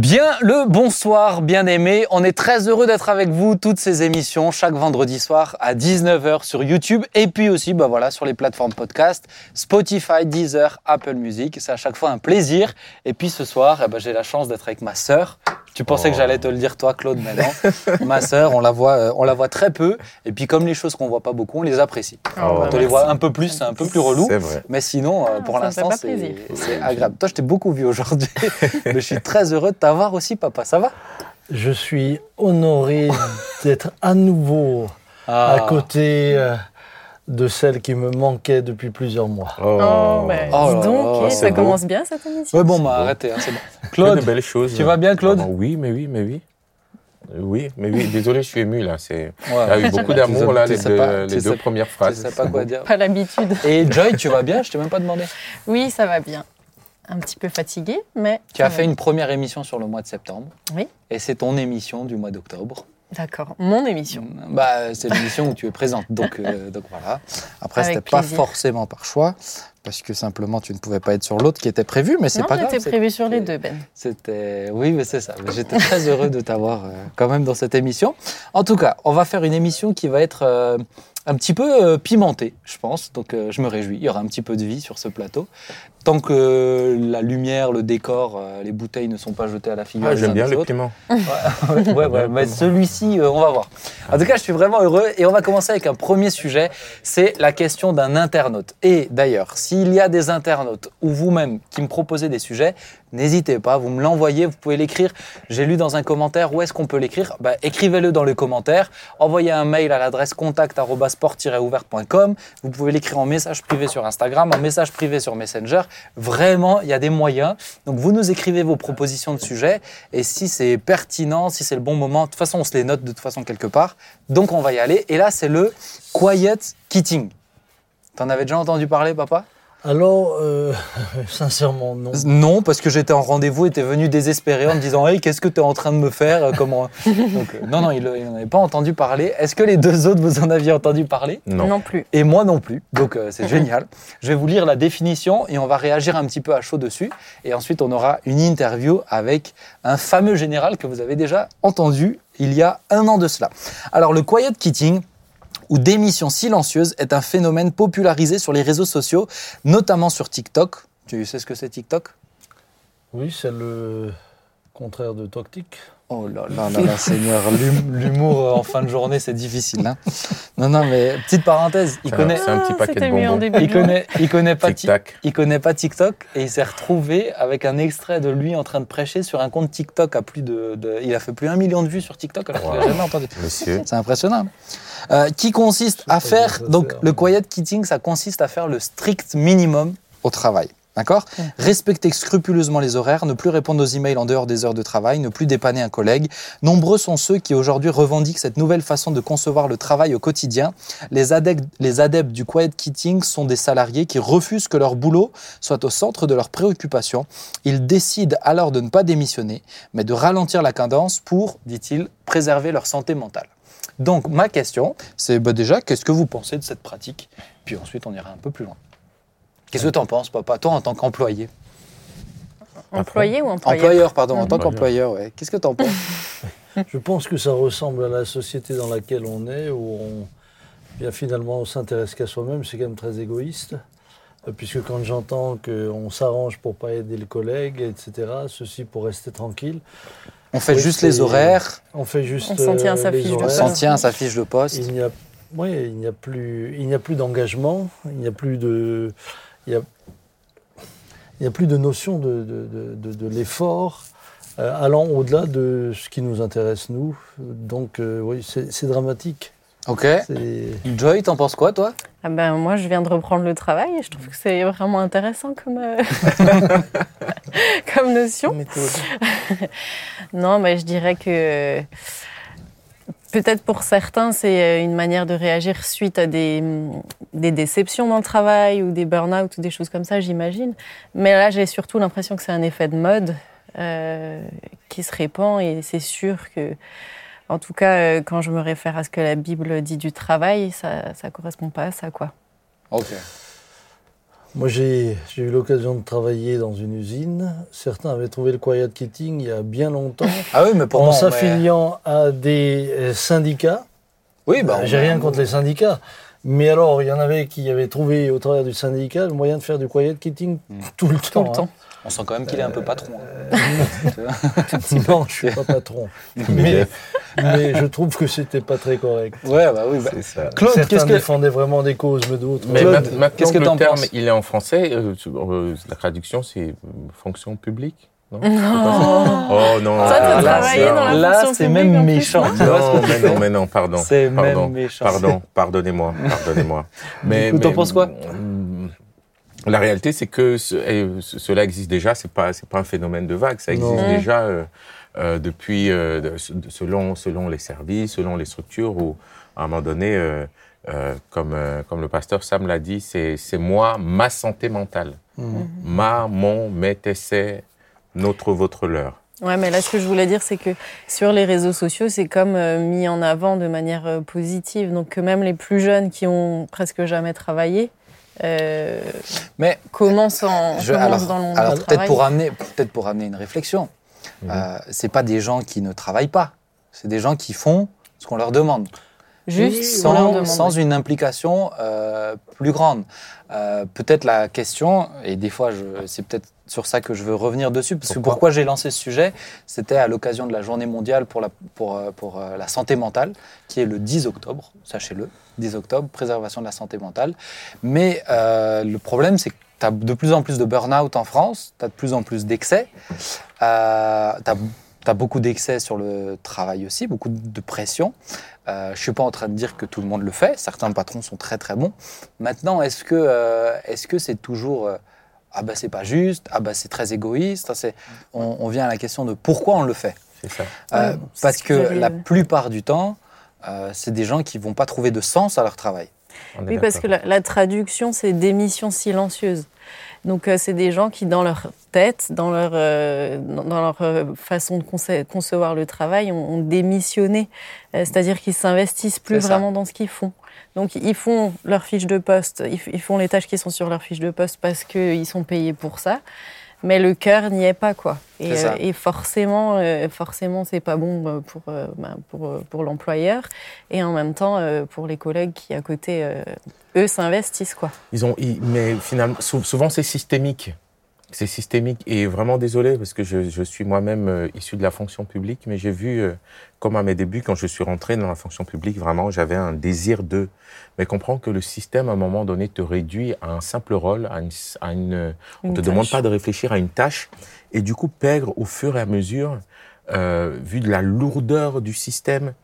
Bien le bonsoir, bien aimé. On est très heureux d'être avec vous toutes ces émissions chaque vendredi soir à 19h sur YouTube et puis aussi bah voilà sur les plateformes podcast Spotify, Deezer, Apple Music. C'est à chaque fois un plaisir. Et puis ce soir, eh ben, j'ai la chance d'être avec ma sœur. Tu pensais que j'allais te le dire toi Claude, mais non. ma sœur, on la voit euh, on la voit très peu et puis comme les choses qu'on voit pas beaucoup, on les apprécie. Oh, Quand bah, on les voit un peu plus, c'est un peu plus relou. C'est vrai. Mais sinon, euh, Ah, pour l'instant, c'est agréable. Toi, je t'ai beaucoup vu aujourd'hui, mais je suis très heureux de t'avoir aussi, papa. Ça va? Je suis honoré d'être à nouveau Ah. à côté euh, de celle qui me manquait depuis plusieurs mois. Oh, ben, Oh dis donc, ça beau. commence bien cette émission. Ouais, bon, bah, arrêtez, hein, c'est bon. Claude, de belles choses. tu vas bien, Claude Ah, Oui, mais oui, mais oui. Oui, mais oui. Désolé, je suis ému là. C'est. Il y Ouais. a eu beaucoup d'amour là, les deux, pas- les tu deux sais- premières Je phrases. sais pas quoi dire. Pas l'habitude. Et Joy, tu vas bien? Je t'ai même pas demandé. Oui, ça va bien. Un petit peu fatiguée, mais. Tu as fait bien. une première émission sur le mois de septembre. Oui. Et c'est ton émission du mois d'octobre. D'accord. Mon émission. Bah, c'est l'émission où tu es présente. Donc, euh, donc voilà. Après, c'était pas forcément par choix, parce que simplement tu ne pouvais pas être sur l'autre qui était prévu, mais c'est pas grave. j'étais prévu sur les deux, Ben. C'était, oui, mais c'est ça. J'étais très heureux de t'avoir euh, quand même dans cette émission. En tout cas, on va faire une émission qui va être euh, un petit peu euh, pimentée, je pense. Donc, euh, je me réjouis. Il y aura un petit peu de vie sur ce plateau. Tant que la lumière, le décor, euh, les bouteilles ne sont pas jetées à la figure. Ah, j'aime bien le piment. ouais, ouais, ouais, mais celui-ci, euh, on va voir. En tout cas, je suis vraiment heureux et on va commencer avec un premier sujet. C'est la question d'un internaute. Et d'ailleurs, s'il y a des internautes ou vous-même qui me proposez des sujets, n'hésitez pas, vous me l'envoyez, vous pouvez l'écrire. J'ai lu dans un commentaire, où est-ce qu'on peut l'écrire bah, Écrivez-le dans les commentaires. Envoyez un mail à l'adresse contact.sport-ouvert.com. Vous pouvez l'écrire en message privé sur Instagram, en message privé sur Messenger. Vraiment, il y a des moyens. Donc, vous nous écrivez vos propositions de sujets. Et si c'est pertinent, si c'est le bon moment, de toute façon, on se les note de toute façon quelque part. Donc, on va y aller. Et là, c'est le quiet quitting. T'en avais déjà entendu parler, papa? Alors, euh, sincèrement, non. Non, parce que j'étais en rendez-vous et t'es venu désespéré en me disant Hey, qu'est-ce que tu es en train de me faire Euh, Comment Donc, euh, Non, non, il n'en avait pas entendu parler. Est-ce que les deux autres, vous en aviez entendu parler? Non. plus. Et moi non plus. Donc, euh, c'est génial. Je vais vous lire la définition et on va réagir un petit peu à chaud dessus. Et ensuite, on aura une interview avec un fameux général que vous avez déjà entendu il y a un an de cela. Alors, le quiet quitting, ou démission silencieuse est un phénomène popularisé sur les réseaux sociaux, notamment sur TikTok. Tu sais ce que c'est TikTok? Oui, c'est le contraire de toxique. Oh là là là là, Seigneur, l'hum- l'humour en fin de journée, c'est difficile. hein. non, non, mais petite parenthèse, il C'est un- connaît, C'est un petit paquet de c'était mieux en bonbons. début. il connaît, il connaît pas, Ti- Tic-tac. il connaît pas TikTok et il s'est retrouvé avec un extrait de lui en train de prêcher sur un compte TikTok à plus de, de- il a fait plus d'un million de vues sur TikTok alors qu'il a Wow. jamais entendu. Monsieur. C'est impressionnant. Euh, qui consiste à faire donc le quiet quitting, ça consiste à faire le strict minimum au travail. D'accord Respecter scrupuleusement les horaires, ne plus répondre aux emails en dehors des heures de travail, ne plus dépanner un collègue. Nombreux sont ceux qui aujourd'hui revendiquent cette nouvelle façon de concevoir le travail au quotidien. Les adeptes, les adeptes du quiet quitting sont des salariés qui refusent que leur boulot soit au centre de leurs préoccupations. Ils décident alors de ne pas démissionner, mais de ralentir la cadence pour, dit-il, préserver leur santé mentale. Donc ma question, c'est bah, déjà, qu'est-ce que vous pensez de cette pratique? Puis ensuite, on ira un peu plus loin. Qu'est-ce que tu en penses, papa, toi, en tant qu'employé? Employé ou employeur Employeur, pardon, en tant qu'employeur, ouais. Qu'est-ce que tu en penses? Je pense que ça ressemble à la société dans laquelle on est, où on, bien finalement on s'intéresse qu'à soi-même, c'est quand même très égoïste. Euh, Puisque quand j'entends qu'on s'arrange pour pas aider le collègue, etc., ceci pour rester tranquille, On fait Oui, juste les horaires, on fait juste On s'en tient à sa fiche de on horaires. s'en tient à sa fiche de poste. Il n'y a, oui, il n'y a plus, il n'y a plus d'engagement, il n'y a plus de, il y a, il n'y a plus de notion de, de, de- de- de l'effort euh, allant au-delà de ce qui nous intéresse nous. Donc euh, oui, c'est c'est dramatique. Ok. C'est- Joy, t'en penses quoi, toi? Ah ben, Moi, je viens de reprendre le travail et je trouve que c'est vraiment intéressant comme, euh, comme notion. Non, mais je dirais que peut-être pour certains, c'est euh, une manière de réagir suite à des, des déceptions dans le travail ou des burn-out ou des choses comme ça, j'imagine. Mais là, j'ai surtout l'impression que c'est un effet de mode euh, qui se répand et c'est sûr que, en tout cas, euh, quand je me réfère à ce que la Bible dit du travail, ça ne correspond pas à ça, quoi. Ok. Moi, j'ai eu l'occasion de travailler dans une usine. Certains avaient trouvé le quiet quitting il y a bien longtemps. Ah oui, mais pour en s'affiliant à des euh, syndicats. Oui, bah, on J'ai rien contre les syndicats. Mais alors, il y en avait qui avaient trouvé au travers du syndicat le moyen de faire du quiet quitting tout le Tout temps. le temps. On sent quand même qu'il est un peu patron. hein. hein. Non, je suis pas patron. mais, mais je trouve que c'était pas très correct. Ouais, bah oui. bah- C'est ça. Claude, Certains qu'est-ce que. défendaient vraiment des causes, mais d'autres. Mais Claude, ma- maintenant qu'est-ce que que le terme penses il est en français, euh, euh, la traduction c'est euh, fonction publique, non? Non. Oh non. Ah, non. Là, c'est même plus, méchant. non? Non, mais non, mais non, pardon. C'est même méchant. Pardon, pardonnez-moi, pardonnez-moi. Mais, coup, t'en mais, penses quoi? mm, La réalité, c'est que ce- et ce- cela existe déjà. C'est pas, c'est pas un phénomène de vague. Ça existe Non. Mm. déjà euh, euh, depuis, euh, de- selon, selon les services, selon les structures. Où à un moment donné, euh, euh, comme, euh, comme le pasteur Sam l'a dit, c'est, c'est moi, ma santé mentale, Mhm. ma, mon, mes, tes, c'est, notre, votre, leur. Ouais, mais là, ce que je voulais dire, c'est que sur les réseaux sociaux, c'est comme euh, mis en avant de manière euh, positive. Donc, que même les plus jeunes qui ont presque jamais travaillé euh, Mais commencent, en, Je- commencent alors, dans le monde alors du peut-être travail. pour amener, peut-être pour amener une réflexion. Mhm. Euh, c'est pas des gens qui ne travaillent pas. C'est des gens qui font ce qu'on leur demande, Juste pour leur sans, sans une implication euh, plus grande. Euh, peut-être la question, et des fois, je- c'est peut-être sur ça que je veux revenir dessus, parce que Pourquoi pourquoi j'ai lancé ce sujet, c'était à l'occasion de la Journée mondiale pour la, pour, euh, pour euh, la santé mentale, qui est le 10 octobre, sachez-le, 10 octobre, préservation de la santé mentale. Mais euh, le problème, c'est que tu as de plus en plus de burn-out en France, tu as de plus en plus d'excès, euh, tu as, beaucoup d'excès sur le travail aussi, beaucoup de pression. Euh, je ne suis pas en train de dire que tout le monde le fait, certains patrons sont très très bons. Maintenant, est-ce que est-ce que c'est toujours ah bah c'est pas juste, ah bah c'est très égoïste, ça, c'est on, on vient à la question de pourquoi on le fait. C'est ça. Euh, parce ce que la plupart du temps, euh, c'est des gens qui vont pas trouver de sens à leur travail. Oui, parce que la, la traduction, c'est démission silencieuse. Donc, euh, c'est des gens qui, dans leur tête, dans leur, euh, dans leur euh, façon de conce- concevoir le travail, ont, ont démissionné. Euh, C'est-à-dire qu'ils s'investissent plus vraiment dans ce qu'ils font. Donc, ils font leur fiche de poste, ils, ils font les tâches qui sont sur leur fiche de poste parce qu'ils sont payés pour ça. Mais le cœur n'y est pas, quoi. Et, euh, et forcément, euh, forcément, c'est pas bon euh, pour, euh, ben, pour, euh, pour l'employeur. Et en même temps, euh, pour les collègues qui, à côté, euh, eux, s'investissent, quoi. Ils ont, ils- mais finalement, sou- souvent c'est systémique. C'est systémique et vraiment désolé parce que je, je suis moi-même euh, issu de la fonction publique, mais j'ai vu, euh, comme à mes débuts, quand je suis rentré dans la fonction publique, vraiment j'avais un désir de. Mais comprends que le système, à un moment donné, te réduit à un simple rôle, à une. à une- on te demande pas de réfléchir à une tâche et du coup perdre au fur et à mesure, euh, vu de la lourdeur du système,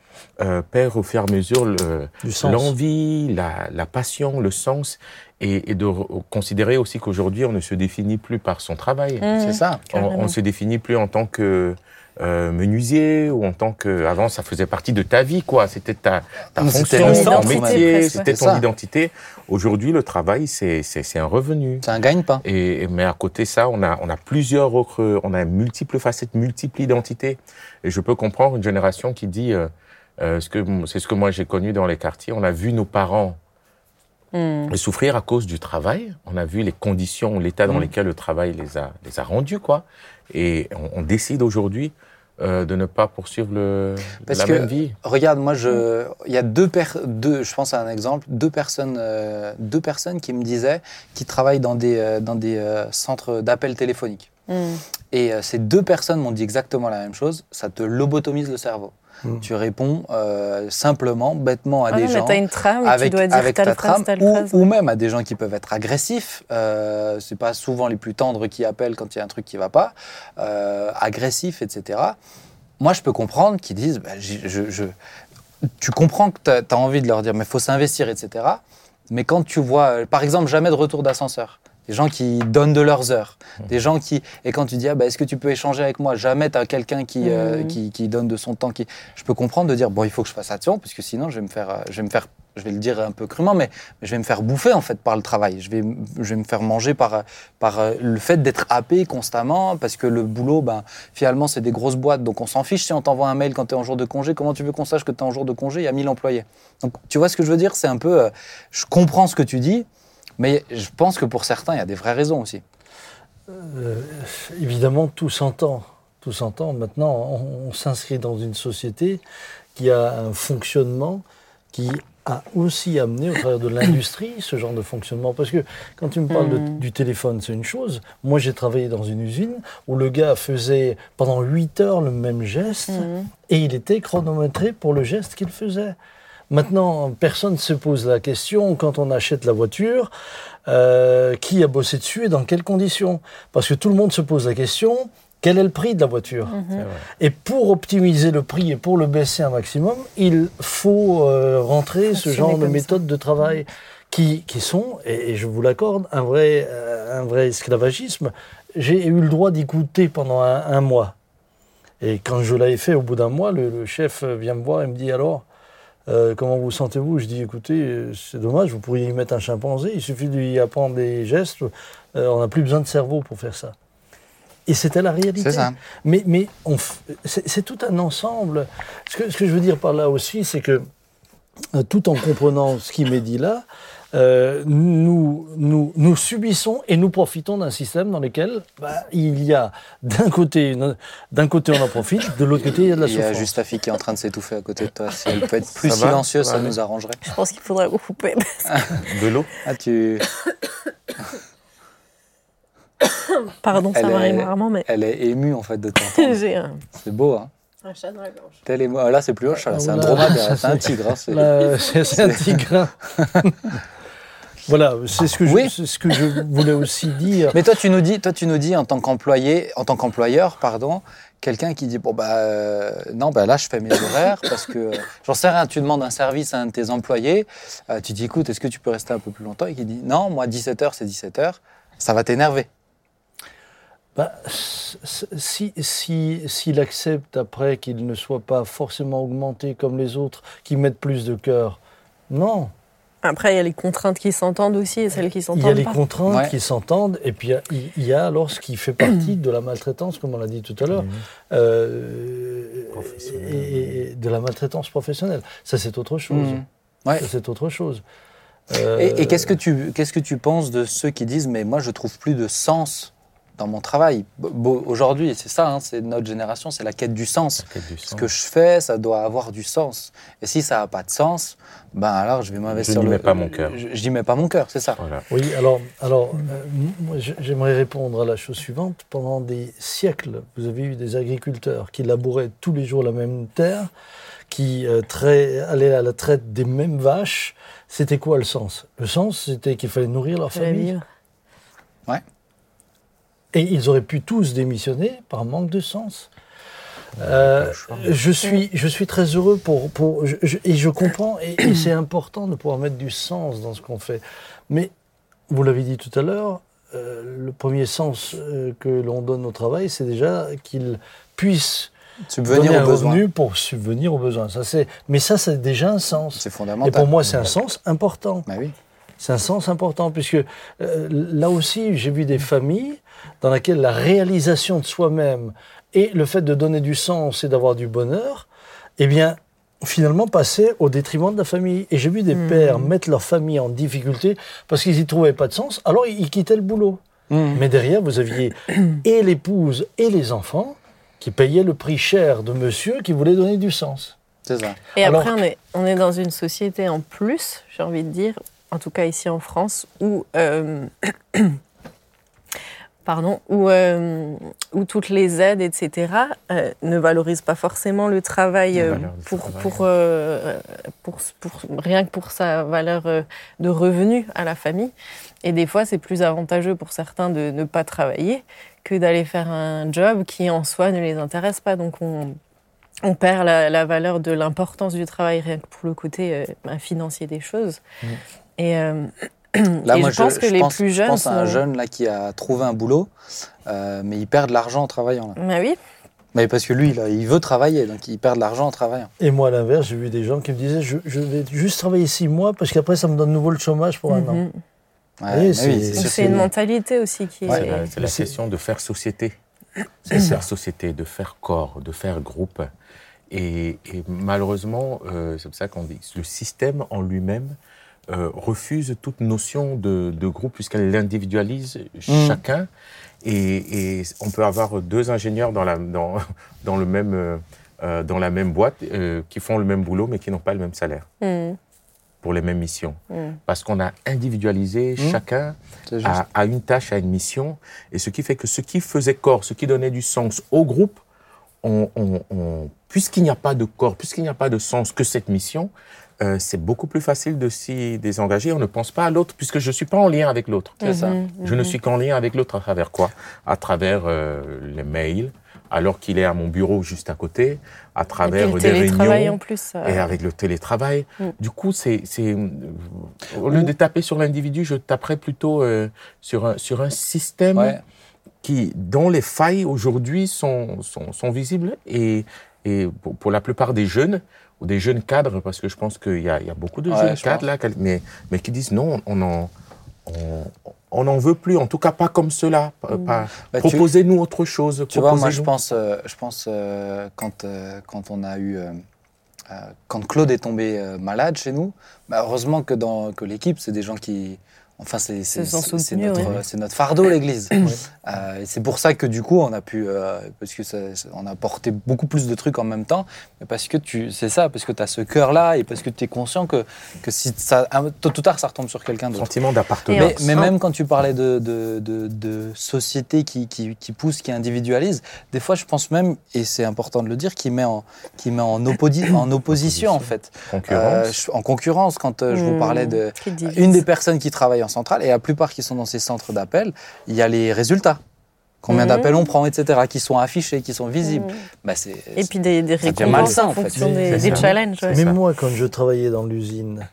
euh, perdre au fur et à mesure le, l'envie, la, la passion, le sens, et, et de re- considérer aussi qu'aujourd'hui, on ne se définit plus par son travail. Mmh. C'est ça. On, ne se définit plus en tant que euh, menuisier ou en tant que. Avant, ça faisait partie de ta vie, quoi. C'était ta, ta c'était fonction, ton métier, c'était ton ça. identité. Aujourd'hui, le travail, c'est c'est- c'est un revenu. C'est un gagne-pain. Et, et- mais à côté de ça, on a, on a plusieurs autres, on a multiples facettes, multiples identités. Et je peux comprendre une génération qui dit, euh, euh, ce que c'est ce que moi j'ai connu dans les quartiers. On a vu nos parents Mmh. souffrir à cause du travail. On a vu les conditions, l'état dans Mm. lesquels le travail les a, les a rendus, quoi. Et on, on décide aujourd'hui euh, de ne pas poursuivre le, Parce la que- même vie. Regarde, moi, je, il y a deux, je pense à un exemple, deux personnes, euh, deux personnes qui me disaient qui travaillent dans des, euh, dans des centres d'appel téléphoniques. Mmh. Et ces deux personnes m'ont dit exactement la même chose. Ça te lobotomise le cerveau. Mm. Tu réponds euh, simplement, bêtement à Ah des non, mais gens. t'as une trame avec, tu dois dire avec telle ta phrase, trame, telle ou, phrase. ou même à des gens qui peuvent être agressifs. Euh, c'est pas souvent les plus tendres qui appellent quand il y a un truc qui va pas. Euh, agressifs, etc. Moi, je peux comprendre qu'ils disent, bah, j'ai- je, je- tu comprends que tu as, envie de leur dire, mais il faut s'investir, etc. Mais quand tu vois, euh, par exemple, jamais de retour d'ascenseur. Des gens qui donnent de leurs heures. Des gens qui. Et quand tu dis, ah, bah, est-ce que tu peux échanger avec moi? Jamais tu as quelqu'un qui, euh, Mhm. qui, qui donne de son temps. Qui... Je peux comprendre de dire, bon, il faut que je fasse attention, parce que sinon, je vais me faire. euh, Je vais me faire je vais le dire un peu crûment, mais je vais me faire bouffer en fait par le travail. Je vais, je vais me faire manger par, par euh, le fait d'être happé constamment, parce que le boulot, ben, finalement, c'est des grosses boîtes, donc on s'en fiche si on t'envoie un mail quand tu es en jour de congé. Comment tu veux qu'on sache que tu es en jour de congé? Il y a 1000 employés. Donc tu vois ce que je veux dire? C'est un peu, euh, je comprends ce que tu dis. Mais je pense que pour certains, il y a des vraies raisons aussi. Euh, évidemment, tout s'entend. Tout s'entend. Maintenant, on, on s'inscrit dans une société qui a un fonctionnement qui a aussi amené au travers de l'industrie ce genre de fonctionnement. Parce que quand tu me parles de- Mhm. du téléphone, c'est une chose. Moi, j'ai travaillé dans une usine où le gars faisait pendant 8 heures le même geste Mhm. et il était chronométré pour le geste qu'il faisait. Maintenant, personne ne se pose la question quand on achète la voiture, euh, qui a bossé dessus et dans quelles conditions? Parce que tout le monde se pose la question, quel est le prix de la voiture? Mhm. Et pour optimiser le prix et pour le baisser un maximum, il faut euh, rentrer ce genre de comme ça. méthodes de travail qui, qui sont, et, et je vous l'accorde, un vrai, euh, un vrai esclavagisme. J'ai eu le droit d'y goûter pendant un, un mois. Et quand je l'avais fait, au bout d'un mois, le, le chef vient me voir et me dit alors, euh, comment vous sentez-vous? Je dis écoutez, c'est dommage, vous pourriez y mettre un chimpanzé, il suffit de lui apprendre des gestes, euh, on n'a plus besoin de cerveau pour faire ça. Et c'était la réalité. C'est ça. Mais, mais on f- c'est c'est tout un ensemble. Ce que, ce que je veux dire par là aussi, c'est que euh, tout en comprenant ce qui m'est dit là, euh, nous, nous, nous subissons et nous profitons d'un système dans lequel bah, il y a d'un côté, d'un côté on en profite, de l'autre côté il y a de la Il y a souffrance. juste ta fille qui est en train de s'étouffer à côté de toi. Si elle peut être plus Ça silencieuse, Ça ça nous arrangerait. Je pense qu'il faudrait couper. De l'eau Ah, tu... Pardon, ça Elle m'arrive est- rarement, mais Elle est émue en fait de t'entendre. un, C'est beau, hein un chat dans la gorge. Tel est moi. Là, c'est plus Hoche, là, Ah, c'est un dromadaire, c'est un tigre. hein, c'est un tigre. Voilà, c'est ce, que je- Oui. c'est ce que je voulais aussi dire. Mais toi, tu nous dis, toi, tu nous dis en tant qu'employé, en tant qu'employeur, pardon, quelqu'un qui dit bon bah euh, non bah là je fais mes horaires parce que euh, j'en sais rien. Tu demandes un service à un de tes employés, euh, tu dis écoute est-ce que tu peux rester un peu plus longtemps? Et qui dit non moi 17 h c'est 17 h ça va t'énerver. Bah, si, s'il accepte après qu'il ne soit pas forcément augmenté comme les autres, qui mettent plus de cœur, non. Après, il y a les contraintes qui s'entendent aussi et celles qui Il y a s'entendent les pas. contraintes Ouais. qui s'entendent, et puis il y a- y alors ce qui fait partie de la maltraitance, comme on l'a dit tout à l'heure, euh, Professionnelle. et, et de la maltraitance professionnelle. Ça, c'est autre chose. Ouais. Ça, c'est autre chose. Euh, Et, et qu'est-ce que tu qu'est-ce que tu penses de ceux qui disent mais moi je trouve plus de sens dans mon travail Aujourd'hui c'est ça, hein, c'est notre génération, c'est la quête du sens. Quête du Ce que je fais, ça doit avoir du sens. Et si ça n'a pas de sens, ben alors je vais m'investir. Je n'y mets pas mon cœur. Je, je n'y mets pas mon cœur, c'est ça. Voilà. Oui, alors, alors euh, j'aimerais répondre à la chose suivante. Pendant des siècles, vous avez eu des agriculteurs qui labouraient tous les jours la même terre, qui euh, trai- allaient à la traite des mêmes vaches. C'était quoi le sens? Le sens, c'était qu'il fallait nourrir leur famille. Et ils auraient pu tous démissionner par manque de sens. Euh, je, suis, je suis très heureux pour, pour je- je- et je comprends et, et c'est important de pouvoir mettre du sens dans ce qu'on fait. Mais vous l'avez dit tout à l'heure, euh, le premier sens euh, que l'on donne au travail, c'est déjà qu'il puisse Subvenir aux besoins. pour subvenir aux besoins. Ça, c'est, mais ça, c'est déjà un sens. C'est Et fondamental. pour moi, c'est un sens important. Bah oui. C'est un sens important, puisque euh, là aussi, j'ai vu des familles dans lesquelles la réalisation de soi-même et le fait de donner du sens et d'avoir du bonheur, eh bien, finalement, passaient au détriment de la famille. Et j'ai vu des Mhm. pères mettre leur famille en difficulté parce qu'ils n'y trouvaient pas de sens, alors ils ils quittaient le boulot. Mmh. Mais derrière, vous aviez et l'épouse et les enfants qui payaient le prix cher de monsieur qui voulait donner du sens. C'est ça. Et Alors après, on est, on est dans une société en plus, j'ai envie de dire, en tout cas ici en France, où, euh, pardon, où, euh, où toutes les aides, etc., euh, ne valorisent pas forcément le travail pour, travail. pour, pour, pour- rien que pour sa valeur de revenu à la famille. Et des fois, c'est plus avantageux pour certains de ne pas travailler que d'aller faire un job qui en soi ne les intéresse pas. Donc on, on perd la, la valeur de l'importance du travail rien que pour le côté ben, financier des choses. Mm. Et, euh, Là, et moi, je pense que les pense, plus je jeunes pense à un sont- jeune là qui a trouvé un boulot, euh, mais il perd de l'argent en travaillant. Là. bah oui, Mais parce que lui, là, il veut travailler, donc il perd de l'argent en travaillant. Et moi, à l'inverse, j'ai vu des gens qui me disaient je, je vais juste travailler six mois parce qu'après, ça me donne de nouveau le chômage pour un an. Mhm. Ouais, Oui, mais c'est- oui, une mentalité aussi qui C'est est... la, c'est la question de faire société. C'est faire société, de faire corps, de faire groupe. Et, et malheureusement, euh, c'est pour ça qu'on dit, le système en lui-même euh, refuse toute notion de, de groupe puisqu'elle l'individualise Mm. chacun. Et, et on peut avoir deux ingénieurs dans la, dans, dans le même, euh, euh, dans la même boîte euh, qui font le même boulot mais qui n'ont pas le même salaire Mm, pour les mêmes missions. mm. Parce qu'on a individualisé chacun à, à une tâche, à une mission. Et ce qui fait que ce qui faisait corps, ce qui donnait du sens au groupe, on, on- on- puisqu'il n'y a pas de corps, puisqu'il n'y a pas de sens que cette mission, euh, c'est beaucoup plus facile de s'y désengager. On ne pense pas à l'autre, puisque je ne suis pas en lien avec l'autre. C'est ça. Mhm, Je ne mhm. suis qu'en lien avec l'autre à travers quoi? À travers euh, les mails, alors qu'il est à mon bureau juste à côté, à travers le des télétravail réunions. en plus. ça- Et avec le télétravail. Mm. Du coup, c'est, c'est, au lieu de taper sur l'individu, je taperais plutôt euh, sur, un, sur un système Ouais. qui, dont les failles aujourd'hui sont, sont, sont visibles. Et, et pour, pour la plupart des jeunes, ou des jeunes cadres, parce que je pense qu'il y y a beaucoup de Ouais, jeunes je cadres là, mais, mais qui disent non, on en, on, on n'en veut plus, en tout cas pas comme cela. Pas- Bah, Proposez-nous autre chose. Tu vois, moi, je pense, euh, je pense euh, quand, euh, quand on a eu. quand Claude est tombé malade chez nous, bah, heureusement que dans que l'équipe, c'est des gens qui. Enfin, c'est notre, ouais. c'est notre fardeau, l'Église. Euh, c'est pour ça que du coup, on a pu. euh, parce que ça- ça- on a porté beaucoup plus de trucs en même temps. Mais parce que tu. C'est ça, parce que tu as ce cœur-là et parce que tu es conscient que, que si ça. Tôt ou tard, ça retombe sur quelqu'un d'autre. Sentiment d'appartenance. Mais, même quand tu parlais de, de, de, de société qui, qui, qui pousse, qui individualise, des fois je pense même, et c'est important de le dire, qui met en, qui met en, oppodi- en opposition en fait. Concurrence. Euh, je- en concurrence, quand euh, je vous Mm. parlais de une des personnes qui travaillent en centrale, et la plupart qui sont dans ces centres d'appel, il y a les résultats. Combien Mhm. d'appels on prend, etc., qui sont affichés, qui sont visibles. Mm. Bah, c'est, Et puis des, des récompenses malsain, en fonction Mais- des, challenges. ouais. Mais ça. moi, quand je travaillais dans l'usine,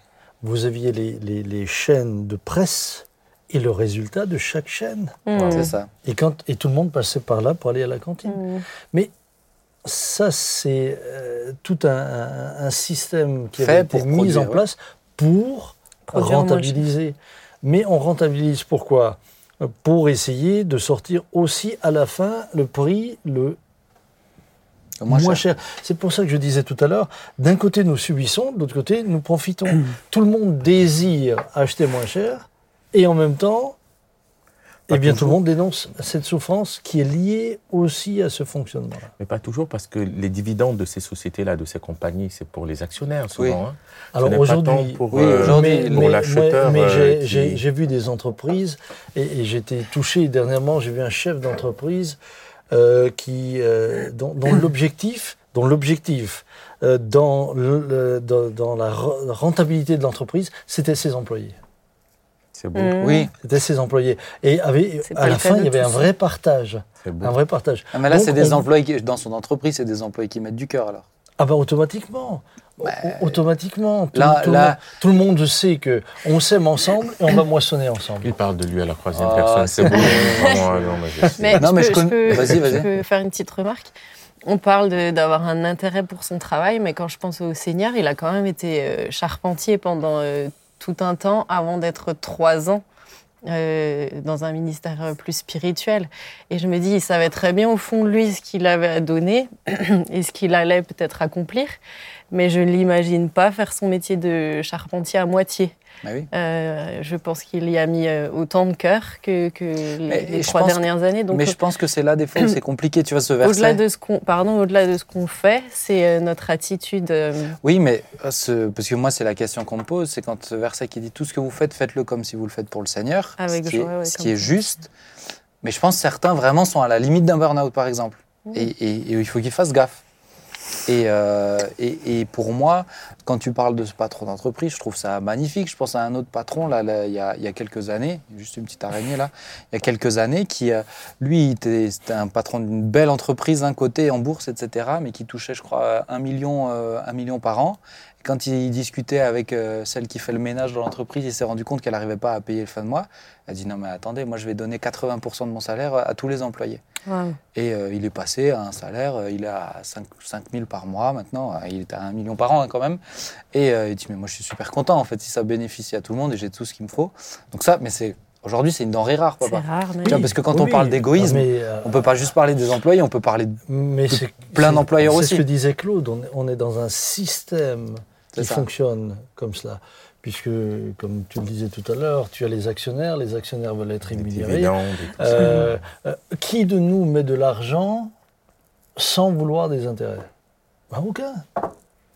vous aviez les, les- les chaînes de presse et le résultat de chaque chaîne. Mm. c'est ça. Et, quand, et tout le monde passait par là pour aller à la cantine. Mm. Ça, c'est euh, tout un, un- un système qui Fait avait été pour mis produire, en ouais. place pour Produire moins rentabiliser. Mais on rentabilise pourquoi? Pour essayer de sortir aussi à la fin le prix le Moins moins, cher. cher. C'est pour ça que je disais tout à l'heure, d'un côté nous subissons, de l'autre côté nous profitons. tout le monde désire acheter moins cher et en même temps, Pas eh bien tout le monde dénonce cette souffrance qui est liée aussi à ce fonctionnement-là. Mais pas toujours, parce que les dividendes de ces sociétés-là, de ces compagnies, c'est pour les actionnaires souvent. Oui. hein. Alors aujourd'hui, pour, Oui, euh, aujourd'hui, pour mais, l'acheteur. mais- mais euh, j'ai- qui- vu des entreprises et, et j'étais touché dernièrement. J'ai vu un chef d'entreprise euh, qui euh, dont, dont l'objectif, dont l'objectif euh, dans, la re- rentabilité de l'entreprise, c'était ses employés. C'est beau, Mm. Oui. C'était ses employés. Et avait, à la fin, il y avait un vrai partage, c'est beau. un vrai partage. Ah, mais là, Donc, c'est des on- employés qui, dans son entreprise, c'est des employés qui mettent du cœur alors. Ah ben automatiquement. O- automatiquement. Tout, là- tout là- monde, tout le monde sait que on s'aime ensemble et on va moissonner ensemble. Il parle de lui à la troisième Ah, personne, c'est beau. Vraiment, non, mais je. Mais, peux, je connais- peux- Vas-y, vas-y. je peux faire une petite remarque. On parle de- d'avoir un intérêt pour son travail, mais quand je pense au Seigneur, il a quand même été euh, charpentier pendant euh, tout un temps avant d'être trois ans euh, dans un ministère plus spirituel. Et je me dis, il savait très bien au fond lui ce qu'il avait à donner et ce qu'il allait peut-être accomplir, mais je ne l'imagine pas faire son métier de charpentier à moitié. Bah oui. Euh, je pense qu'il y a mis euh, autant de cœur que, que les, trois dernières années. Donc, mais je pense que c'est là des fois c'est compliqué, tu vois, ce verset. au-delà de ce qu'on, pardon, au-delà de ce qu'on fait, c'est euh, notre attitude. euh, Oui, mais ce- parce que moi, c'est la question qu'on me pose, c'est quand ce verset qui dit tout ce que vous faites, faites-le comme si vous le faites pour le Seigneur, Avec ce qui, joie, est, ouais, ce comme qui est tu dis. juste. Mais je pense que certains vraiment sont à la limite d'un burn-out, par exemple. Et, et- et il faut qu'ils fassent gaffe. Et, euh, et- pour moi, quand tu parles de ce patron d'entreprise, je trouve ça magnifique. Je pense à un autre patron, là, là, il, y a, il y a quelques années, juste une petite araignée là, il y a quelques années, qui, euh, lui, c'était un patron d'une belle entreprise d'un côté en bourse, etc., mais qui touchait, je crois, un million, euh, un million par an. Quand il discutait avec euh, celle qui fait le ménage dans l'entreprise, il s'est rendu compte qu'elle n'arrivait pas à payer le fin de mois. Elle a dit non mais attendez, moi je vais donner 80% de mon salaire à tous les employés. ouais. Et euh, il est passé à un salaire, euh, il est à 5, 000 par mois maintenant, euh, il est à 1 million par an hein, quand même. Et euh, il dit, mais moi je suis super content en fait, si ça bénéficie à tout le monde et j'ai tout ce qu'il me faut. Donc ça, mais c'est aujourd'hui c'est une denrée rare, C'est papa. rare. mais- Tu vois, parce que quand on parle d'égoïsme, mais, euh, on peut pas juste parler des employés, on peut parler de... Mais c'est plein c'est- d'employeurs C'est aussi. ce que disait Claude. On est, on est dans un système C'est qui ça. fonctionne comme cela. puisque, comme tu le disais tout à l'heure, tu as les actionnaires, les actionnaires veulent être rémunérés. Euh, euh, qui de nous met de l'argent sans vouloir des intérêts? Ben, Aucun.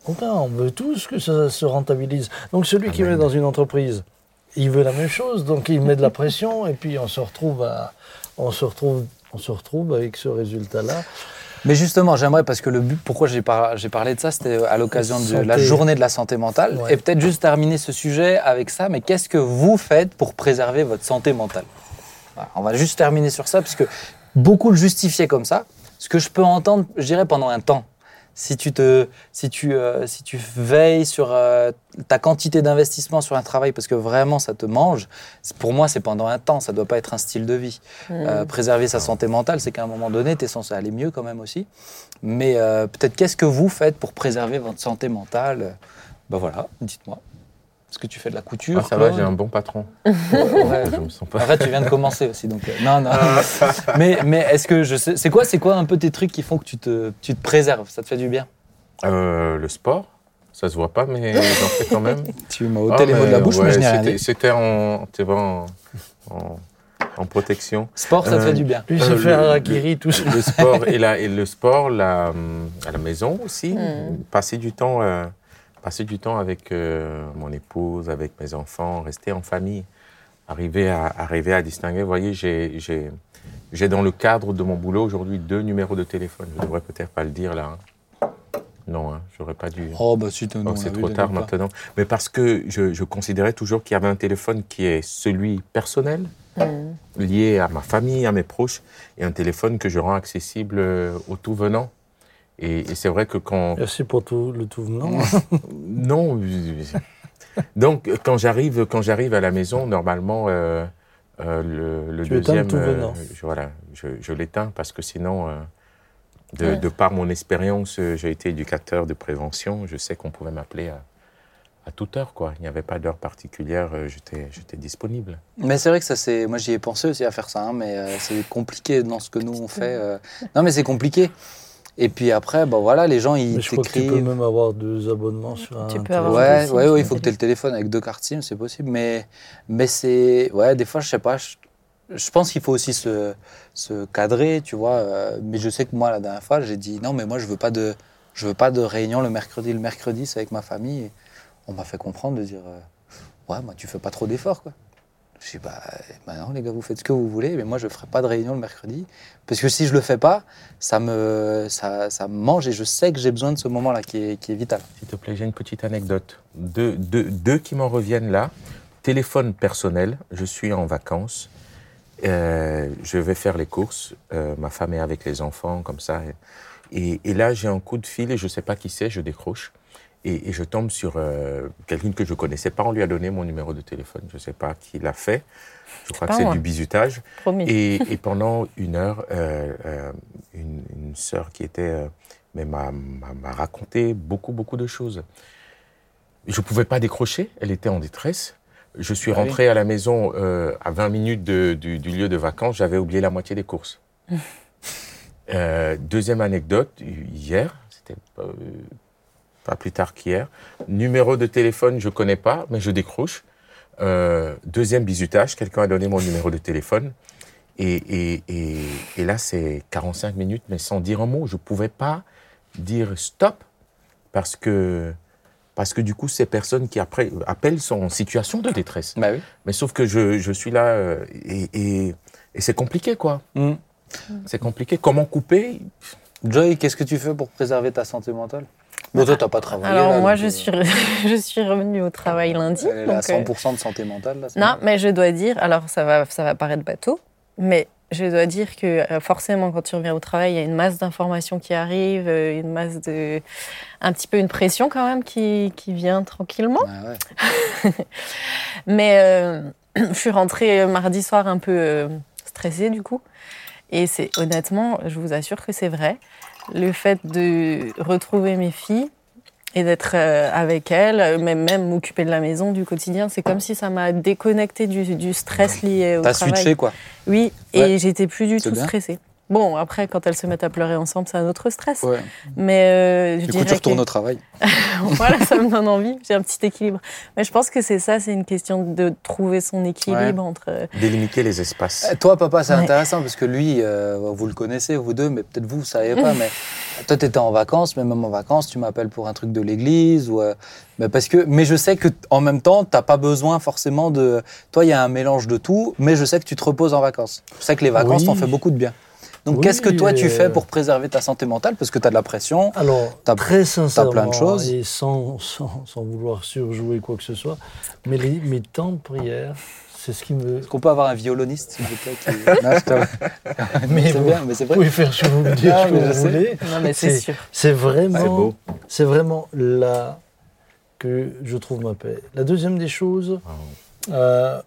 Aucun. On veut tous que ça se rentabilise. Donc celui qui met dans une entreprise, il veut la même chose, donc il met de la pression et puis on se retrouve, à, on se retrouve, on se retrouve avec ce résultat-là. Mais justement, j'aimerais, parce que le but, pourquoi j'ai par- j'ai parlé de ça, c'était à l'occasion de la journée de la santé mentale. Ouais. Et peut-être juste terminer ce sujet avec ça, mais qu'est-ce que vous faites pour préserver votre santé mentale? Voilà, On va juste terminer sur ça, parce que beaucoup le justifiaient comme ça. Ce que je peux entendre, je dirais, pendant un temps. Si tu, te, si tu, euh, si tu veilles sur euh, ta quantité d'investissement sur un travail parce que vraiment ça te mange, pour moi c'est pendant un temps, ça ne doit pas être un style de vie. Euh, préserver sa santé mentale, c'est qu'à un moment donné, tu es censé aller mieux quand même aussi. Mais peut-être qu'est-ce que vous faites pour préserver votre santé mentale? Ben voilà, dites-moi. Est-ce que tu fais de la couture Ah, ça va, j'ai un bon patron. Ouais. Je me sens pas. En fait, tu viens de commencer aussi, donc euh, non, non. mais mais est-ce que je sais, c'est quoi, c'est quoi un peu tes trucs qui font que tu te, tu te préserves? Ça te fait du bien? Euh, le sport, ça se voit pas, mais j'en fais quand même. Tu m'as ôté Ah, les mots de la bouche, mais ouais, je n'ai rien c'était- dit. C'était en, tu en, en, en protection. Sport, ça te Euh, fait du bien? Lui, Euh, se fait un tout. Le sport et, la, et le sport la, à la maison aussi. Mm. Passer du temps, euh, passer du temps avec euh, mon épouse, avec mes enfants, rester en famille, arriver à, arriver à distinguer. Vous voyez, j'ai, j'ai, j'ai dans le cadre de mon boulot aujourd'hui deux numéros de téléphone. Je devrais peut-être pas le dire là. hein. Non, hein, j'aurais pas dû. Oh bah si, Oh, c'est trop tard maintenant. Mais parce que je, je considérais toujours qu'il y avait un téléphone qui est celui personnel, Mm. lié à ma famille, à mes proches, et un téléphone que je rends accessible euh, aux tout venants. Et, et c'est vrai que quand... Merci pour tout, le tout venant. Non. Donc, quand j'arrive, quand j'arrive à la maison, normalement, euh, euh, le, le Tu deuxième, tout venant. je, voilà, je, je l'éteins parce que sinon, euh, de, Ouais. de par mon expérience, euh, j'ai été éducateur de prévention. Je sais qu'on pouvait m'appeler à, à toute heure, quoi. Il n'y avait pas d'heure particulière. euh, J'étais, j'étais disponible. Mais c'est vrai que ça, c'est. Moi, j'y ai pensé aussi à faire ça, hein, mais euh, c'est compliqué dans ce que nous on fait. euh. Non, mais c'est compliqué. Et puis après, bah voilà, les gens ils Mais je crois que tu peux même avoir deux abonnements sur un Tu peux avoir Ouais, ouais, ouais, il faut que tu aies le téléphone avec deux cartes SIM, c'est possible. Mais, mais c'est. Ouais, des fois, je sais pas. Je, je pense qu'il faut aussi se, se cadrer, tu vois. euh, mais je sais que moi, la dernière fois, j'ai dit non, mais moi, je veux pas de, je veux pas de réunion le mercredi. Le mercredi, c'est avec ma famille. Et on m'a fait comprendre de dire euh, ouais, moi, tu fais pas trop d'efforts, quoi. Je dis bah, non, les gars, vous faites ce que vous voulez, mais moi, je ferai pas de réunion le mercredi. Parce que si je le fais pas, ça me, ça, ça mange et je sais que j'ai besoin de ce moment-là qui est, qui est vital. S'il te plaît, j'ai une petite anecdote. Deux, deux, deux qui m'en reviennent là. Téléphone personnel, je suis en vacances. Euh, je vais faire les courses. Euh, ma femme est avec les enfants, comme ça. Et là, j'ai un coup de fil et je ne sais pas qui c'est, je décroche. Et, et je tombe sur euh, quelqu'un que je connaissais pas. On lui a donné mon numéro de téléphone. Je ne sais pas qui l'a fait. Je crois que c'est du bizutage. Et, et pendant une heure, euh, euh, une, une sœur qui était, euh, mais m'a, raconté beaucoup, beaucoup de choses. Je ne pouvais pas décrocher, elle était en détresse. Je suis Ah oui. rentré à la maison à 20 minutes de- du, du lieu de vacances, j'avais oublié la moitié des courses. Deuxième anecdote, hier, c'était pas plus tard qu'hier, numéro de téléphone, je connais pas, mais je décroche. Euh, deuxième bizutage, quelqu'un a donné mon numéro de téléphone. Et, et, et, et là, c'est 45 minutes, mais sans dire un mot. Je ne pouvais pas dire stop parce que, parce que du coup, ces personnes qui après appellent sont en situation de détresse. Bah oui. Mais sauf que je, je suis là euh, et, et, et c'est compliqué, quoi. Mm. C'est compliqué. Comment couper? Joy, qu'est-ce que tu fais pour préserver ta santé mentale? Toi, t'as pas travaillé. Alors là, moi, je euh, suis, je suis revenue au travail lundi. Elle est à donc, euh, 100% de santé mentale. Là, Non, mais je dois dire, alors ça va, ça va paraître bateau, mais je dois dire que euh, forcément, quand tu reviens au travail, il y a une masse d'informations qui arrivent, une masse de. un petit peu une pression quand même qui, qui vient tranquillement. Ah ouais. Mais euh, je suis rentrée mardi soir un peu stressée du coup. Et c'est honnêtement, je vous assure que c'est vrai. Le fait de retrouver mes filles et d'être euh, avec elles, même, même m'occuper de la maison, du quotidien, c'est comme si ça m'a déconnecté du, du stress lié au T'as travail. switché, quoi. Oui, Ouais. et j'étais plus du C'est tout bien. stressée. Bon, après, quand elles se mettent à pleurer ensemble, c'est un autre stress. Ouais. Mais euh, je Du coup, tu retournes que- au travail. voilà, ça me donne envie. J'ai un petit équilibre. Mais je pense que c'est ça, c'est une question de trouver son équilibre entre. euh, Délimiter les espaces. Eh, Toi, papa, c'est Ouais. intéressant parce que lui, euh, vous le connaissez, vous deux, mais peut-être vous, vous ne saviez pas. mais toi, tu étais en vacances, mais même en vacances, tu m'appelles pour un truc de l'église. Ou, euh, mais, parce que, mais je sais que en même temps, tu n'as pas besoin forcément de. Toi, il y a un mélange de tout, mais je sais que tu te reposes en vacances. Je sais que les vacances Oui. t'en fait beaucoup de bien. Donc, Oui, qu'est-ce que toi, tu euh, fais pour préserver ta santé mentale? Parce que tu as de la pression. Alors, T'as- très sincèrement, plein de choses. et sans, sans, sans vouloir surjouer quoi que ce soit, mais les, mes temps de prière, c'est ce qui me... Est-ce qu'on peut avoir un violoniste, s'il vous plaît qui- Non, je te- Mais c'est vous- bien, mais c'est Vous vrai. pouvez faire ce que vous, dire, Ah, mais vous voulez. Non, mais c'est sûr. C'est C'est vraiment, beau. c'est vraiment là que je trouve ma paix. La deuxième des choses, euh,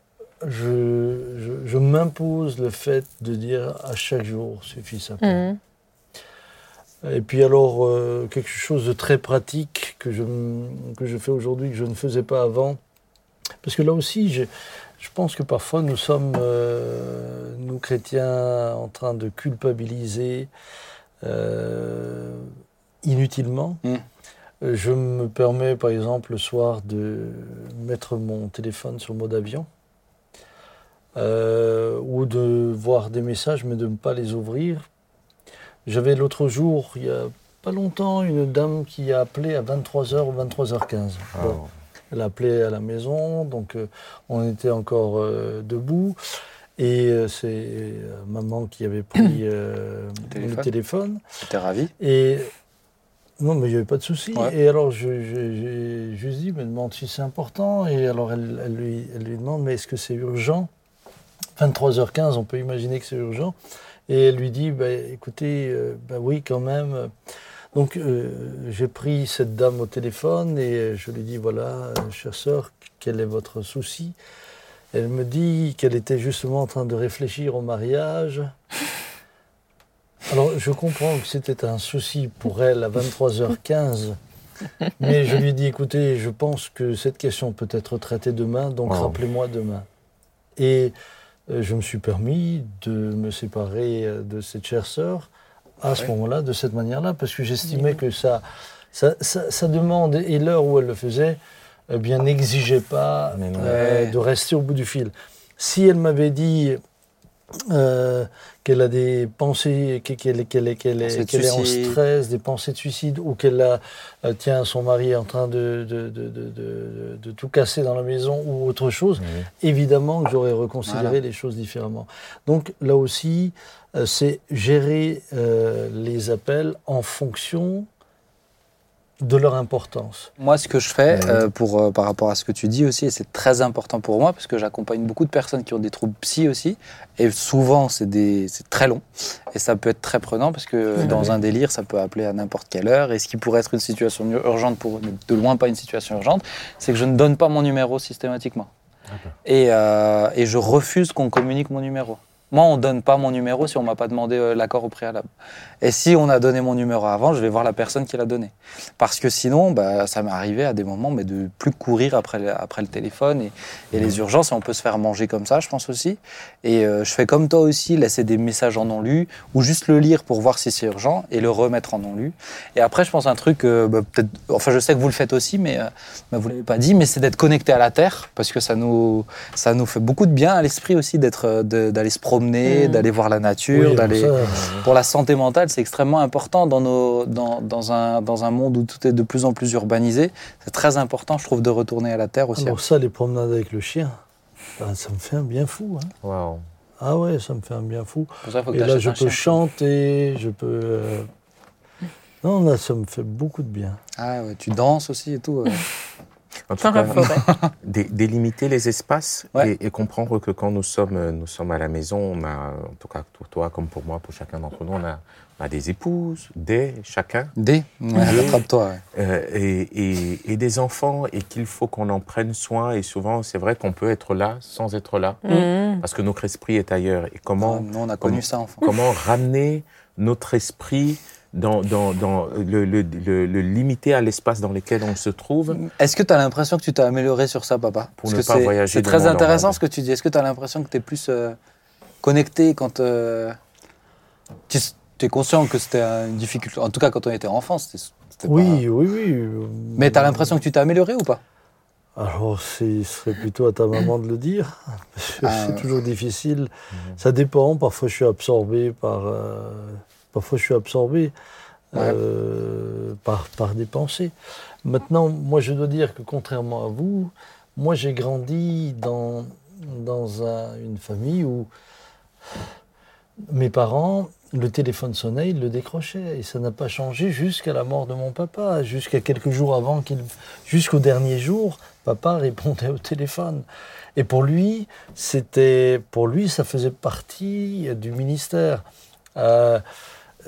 je, je, je m'impose le fait de dire à chaque jour suffit paix. Mhm. Et puis alors, euh, quelque chose de très pratique que je, que je fais aujourd'hui, que je ne faisais pas avant. Parce que là aussi, je, je pense que parfois nous sommes, euh, nous chrétiens, en train de culpabiliser euh, inutilement. Mm. Je me permets, par exemple, le soir, de mettre mon téléphone sur mode avion. Euh, ou de voir des messages, mais de ne pas les ouvrir. J'avais l'autre jour, il y a pas longtemps, une dame qui a appelé à 23h ou 23h15. Ah, Bon, elle a appelé à la maison, donc euh, on était encore euh, debout. Et euh, c'est euh, maman qui avait pris euh, téléphone. le téléphone. T'es ravi? Et non, mais il n'y avait pas de souci. Ouais. Et alors, je, lui dis, mais demande si c'est important. Et alors, elle, elle lui, elle lui demande, mais est-ce que c'est urgent? 23h15, on peut imaginer que c'est urgent. Et elle lui dit, bah, écoutez, euh, bah oui, quand même. Donc, euh, j'ai pris cette dame au téléphone et je lui dis, voilà, chère sœur, quel est votre souci? Elle me dit qu'elle était justement en train de réfléchir au mariage. Alors, je comprends que c'était un souci pour elle à 23h15. Mais je lui dis, écoutez, je pense que cette question peut être traitée demain, donc Wow. rappelez-moi demain. Et je me suis permis de me séparer euh, de cette chère sœur à ce moment-là, de cette manière-là, parce que j'estimais que ça, ça, demande et l'heure où elle le faisait, eh bien, n'exigeait pas euh, de rester au bout du fil. Si elle m'avait dit euh, qu'elle a des pensées, que- qu'elle est, en stress, des pensées de suicide, ou qu'elle a, euh, tiens, son mari est en train de, de, de, de, de- de tout casser dans la maison ou autre chose, Oui. évidemment que j'aurais reconsidéré Voilà. les choses différemment. Donc là aussi, euh, c'est gérer les appels en fonction de leur importance. Moi, ce que je fais euh, pour, euh, par rapport à ce que tu dis aussi, et c'est très important pour moi, parce que j'accompagne beaucoup de personnes qui ont des troubles psy aussi, et souvent c'est des- c'est très long, et ça peut être très prenant, parce que Mhm. dans un délire, ça peut appeler à n'importe quelle heure, et ce qui pourrait être une situation ur- urgente pour eux, de loin pas une situation urgente, c'est que je ne donne pas mon numéro systématiquement. Et, euh, et je refuse qu'on communique mon numéro. Moi, on donne pas mon numéro si on m'a pas demandé euh, l'accord au préalable. Et si on a donné mon numéro avant, je vais voir la personne qui l'a donné. Parce que sinon, bah, ça m'est arrivé à des moments mais de plus courir après le, après le téléphone et, et les urgences. Et on peut se faire manger comme ça, je pense aussi. Et euh, je fais comme toi aussi, laisser des messages en non lu ou juste le lire pour voir si c'est urgent et le remettre en non lu. Et après, je pense un truc, euh, bah, peut-être, enfin, je sais que vous le faites aussi, mais bah, vous l'avez pas dit, mais c'est d'être connecté à la terre parce que ça nous, ça nous fait beaucoup de bien à l'esprit aussi d'être, d'aller se promener, Mm. d'aller voir la nature, Oui, d'aller pour la santé mentale, c'est extrêmement important dans, nos, dans, dans, un, dans un monde où tout est de plus en plus urbanisé. C'est très important, je trouve, de retourner à la terre aussi. alors ça, les promenades avec le chien, ben, ça me fait un bien fou. hein. Waouh. Ah ouais, ça me fait un bien fou. Pour ça, faut que Et là, je un peux chien. chanter, je peux... euh, Non, là, ça me fait beaucoup de bien. Ah ouais, tu danses aussi et tout. euh. En tout cas, délimiter les espaces Ouais. et, et comprendre que quand nous sommes, euh, nous sommes à la maison, on a, en tout cas pour toi comme pour moi, pour chacun d'entre nous, on a, on a des épouses, des, chacun, Des ouais, Rattrape-toi. ouais. euh, et, et- et des enfants, et qu'il faut qu'on en prenne soin. Et souvent, c'est vrai qu'on peut être là sans être là, Mhm. parce que notre esprit est ailleurs. Et comment, Nous, on a connu comment- ça, enfant. comment ramener notre esprit dans, dans, dans le, le, le- le limiter à l'espace dans lequel on se trouve Est-ce que tu as l'impression que tu t'es amélioré sur ça, papa? Pour Parce ne que pas c'est- voyager C'est très intéressant ce que tu dis. Est-ce que tu as l'impression que tu es plus euh, connecté quand. euh, Tu es conscient que c'était une difficulté? En tout cas, quand on était enfant, c'était. pas- Oui, oui, oui. Mais t'as l'impression que tu t'es amélioré ou pas? Alors, ce serait plutôt à ta maman de le dire. Ah. C'est toujours difficile. Ça dépend. Parfois, je suis absorbé par. euh, parfois, je suis absorbé euh, par, par des pensées. Maintenant, moi, je dois dire que contrairement à vous, moi, j'ai grandi dans, dans un- une famille où mes parents, le téléphone sonnait, ils le décrochaient. Et ça n'a pas changé jusqu'à la mort de mon papa, jusqu'à quelques jours avant qu'il. Jusqu'au dernier jour, papa répondait au téléphone. Et pour lui, c'était. Pour lui, ça faisait partie du ministère. Euh,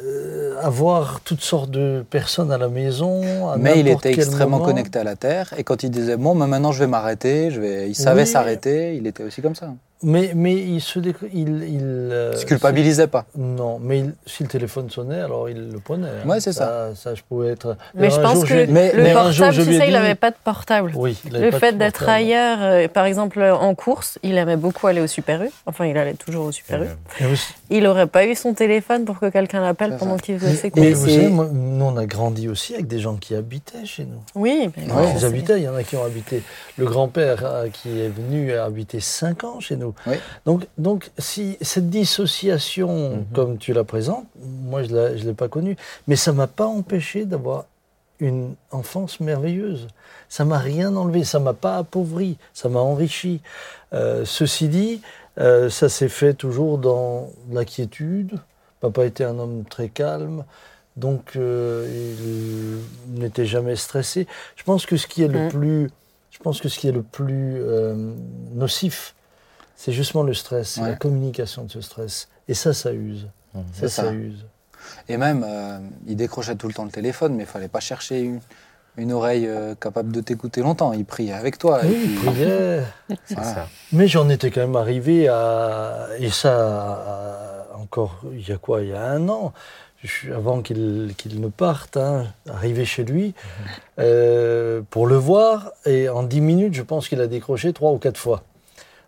euh, avoir toutes sortes de personnes à la maison. à Mais il était extrêmement moment. connecté à la Terre. Et quand il disait Bon, mais maintenant je vais m'arrêter, je vais... il savait Oui. s'arrêter, il était aussi comme ça. Mais, mais il se déc- il, il, euh, Il se culpabilisait pas. Non, mais il- si le téléphone sonnait, alors il le prenait. hein. Ouais, c'est ça. Ça, je pouvais être. Mais je pense jour, que lui- Mais- le mais jour, portable, je tu sais, il dit- n'avait pas de portable. Oui, il avait Le fait d'être ailleurs, euh, par exemple en course, il aimait beaucoup aller au Super U. Enfin, il allait toujours au Super U. Euh, Il n'aurait pas eu son téléphone pour que quelqu'un l'appelle pendant qu'il faisait ses Mais, courses. Et- vous savez, moi, nous, on a grandi aussi avec des gens qui habitaient chez nous. Oui, mais Ouais. Ils habitaient, il y en a qui ont habité. Le grand-père euh, qui est venu a habité 5 ans chez nous. Oui. Donc, donc si cette dissociation, Mhm. comme tu la présentes, moi, je ne l'ai pas connue. Mais ça ne m'a pas empêché d'avoir une enfance merveilleuse. Ça m'a rien enlevé, ça m'a pas appauvri, ça m'a enrichi. Euh, ceci dit, euh, ça s'est fait toujours dans la quiétude. Papa était un homme très calme, donc euh, il n'était jamais stressé. Je pense que ce qui est le Mm. plus, je pense que ce qui est le plus euh, nocif, c'est justement le stress, c'est Ouais. la communication de ce stress. Et ça, ça use. Ça, C'est ça ça. use. Et même, euh, il décrochait tout le temps le téléphone, mais il fallait pas chercher une, une oreille euh, capable de t'écouter longtemps. Il priait avec toi. et Oui, puis- il priait. C'est Voilà. ça. Mais j'en étais quand même arrivé à. Et ça, à- encore, il y a quoi Il y a un an, je suis- avant qu'il ne parte, hein, arrivé chez lui, euh, pour le voir. Et en dix minutes, je pense qu'il a décroché trois ou quatre fois.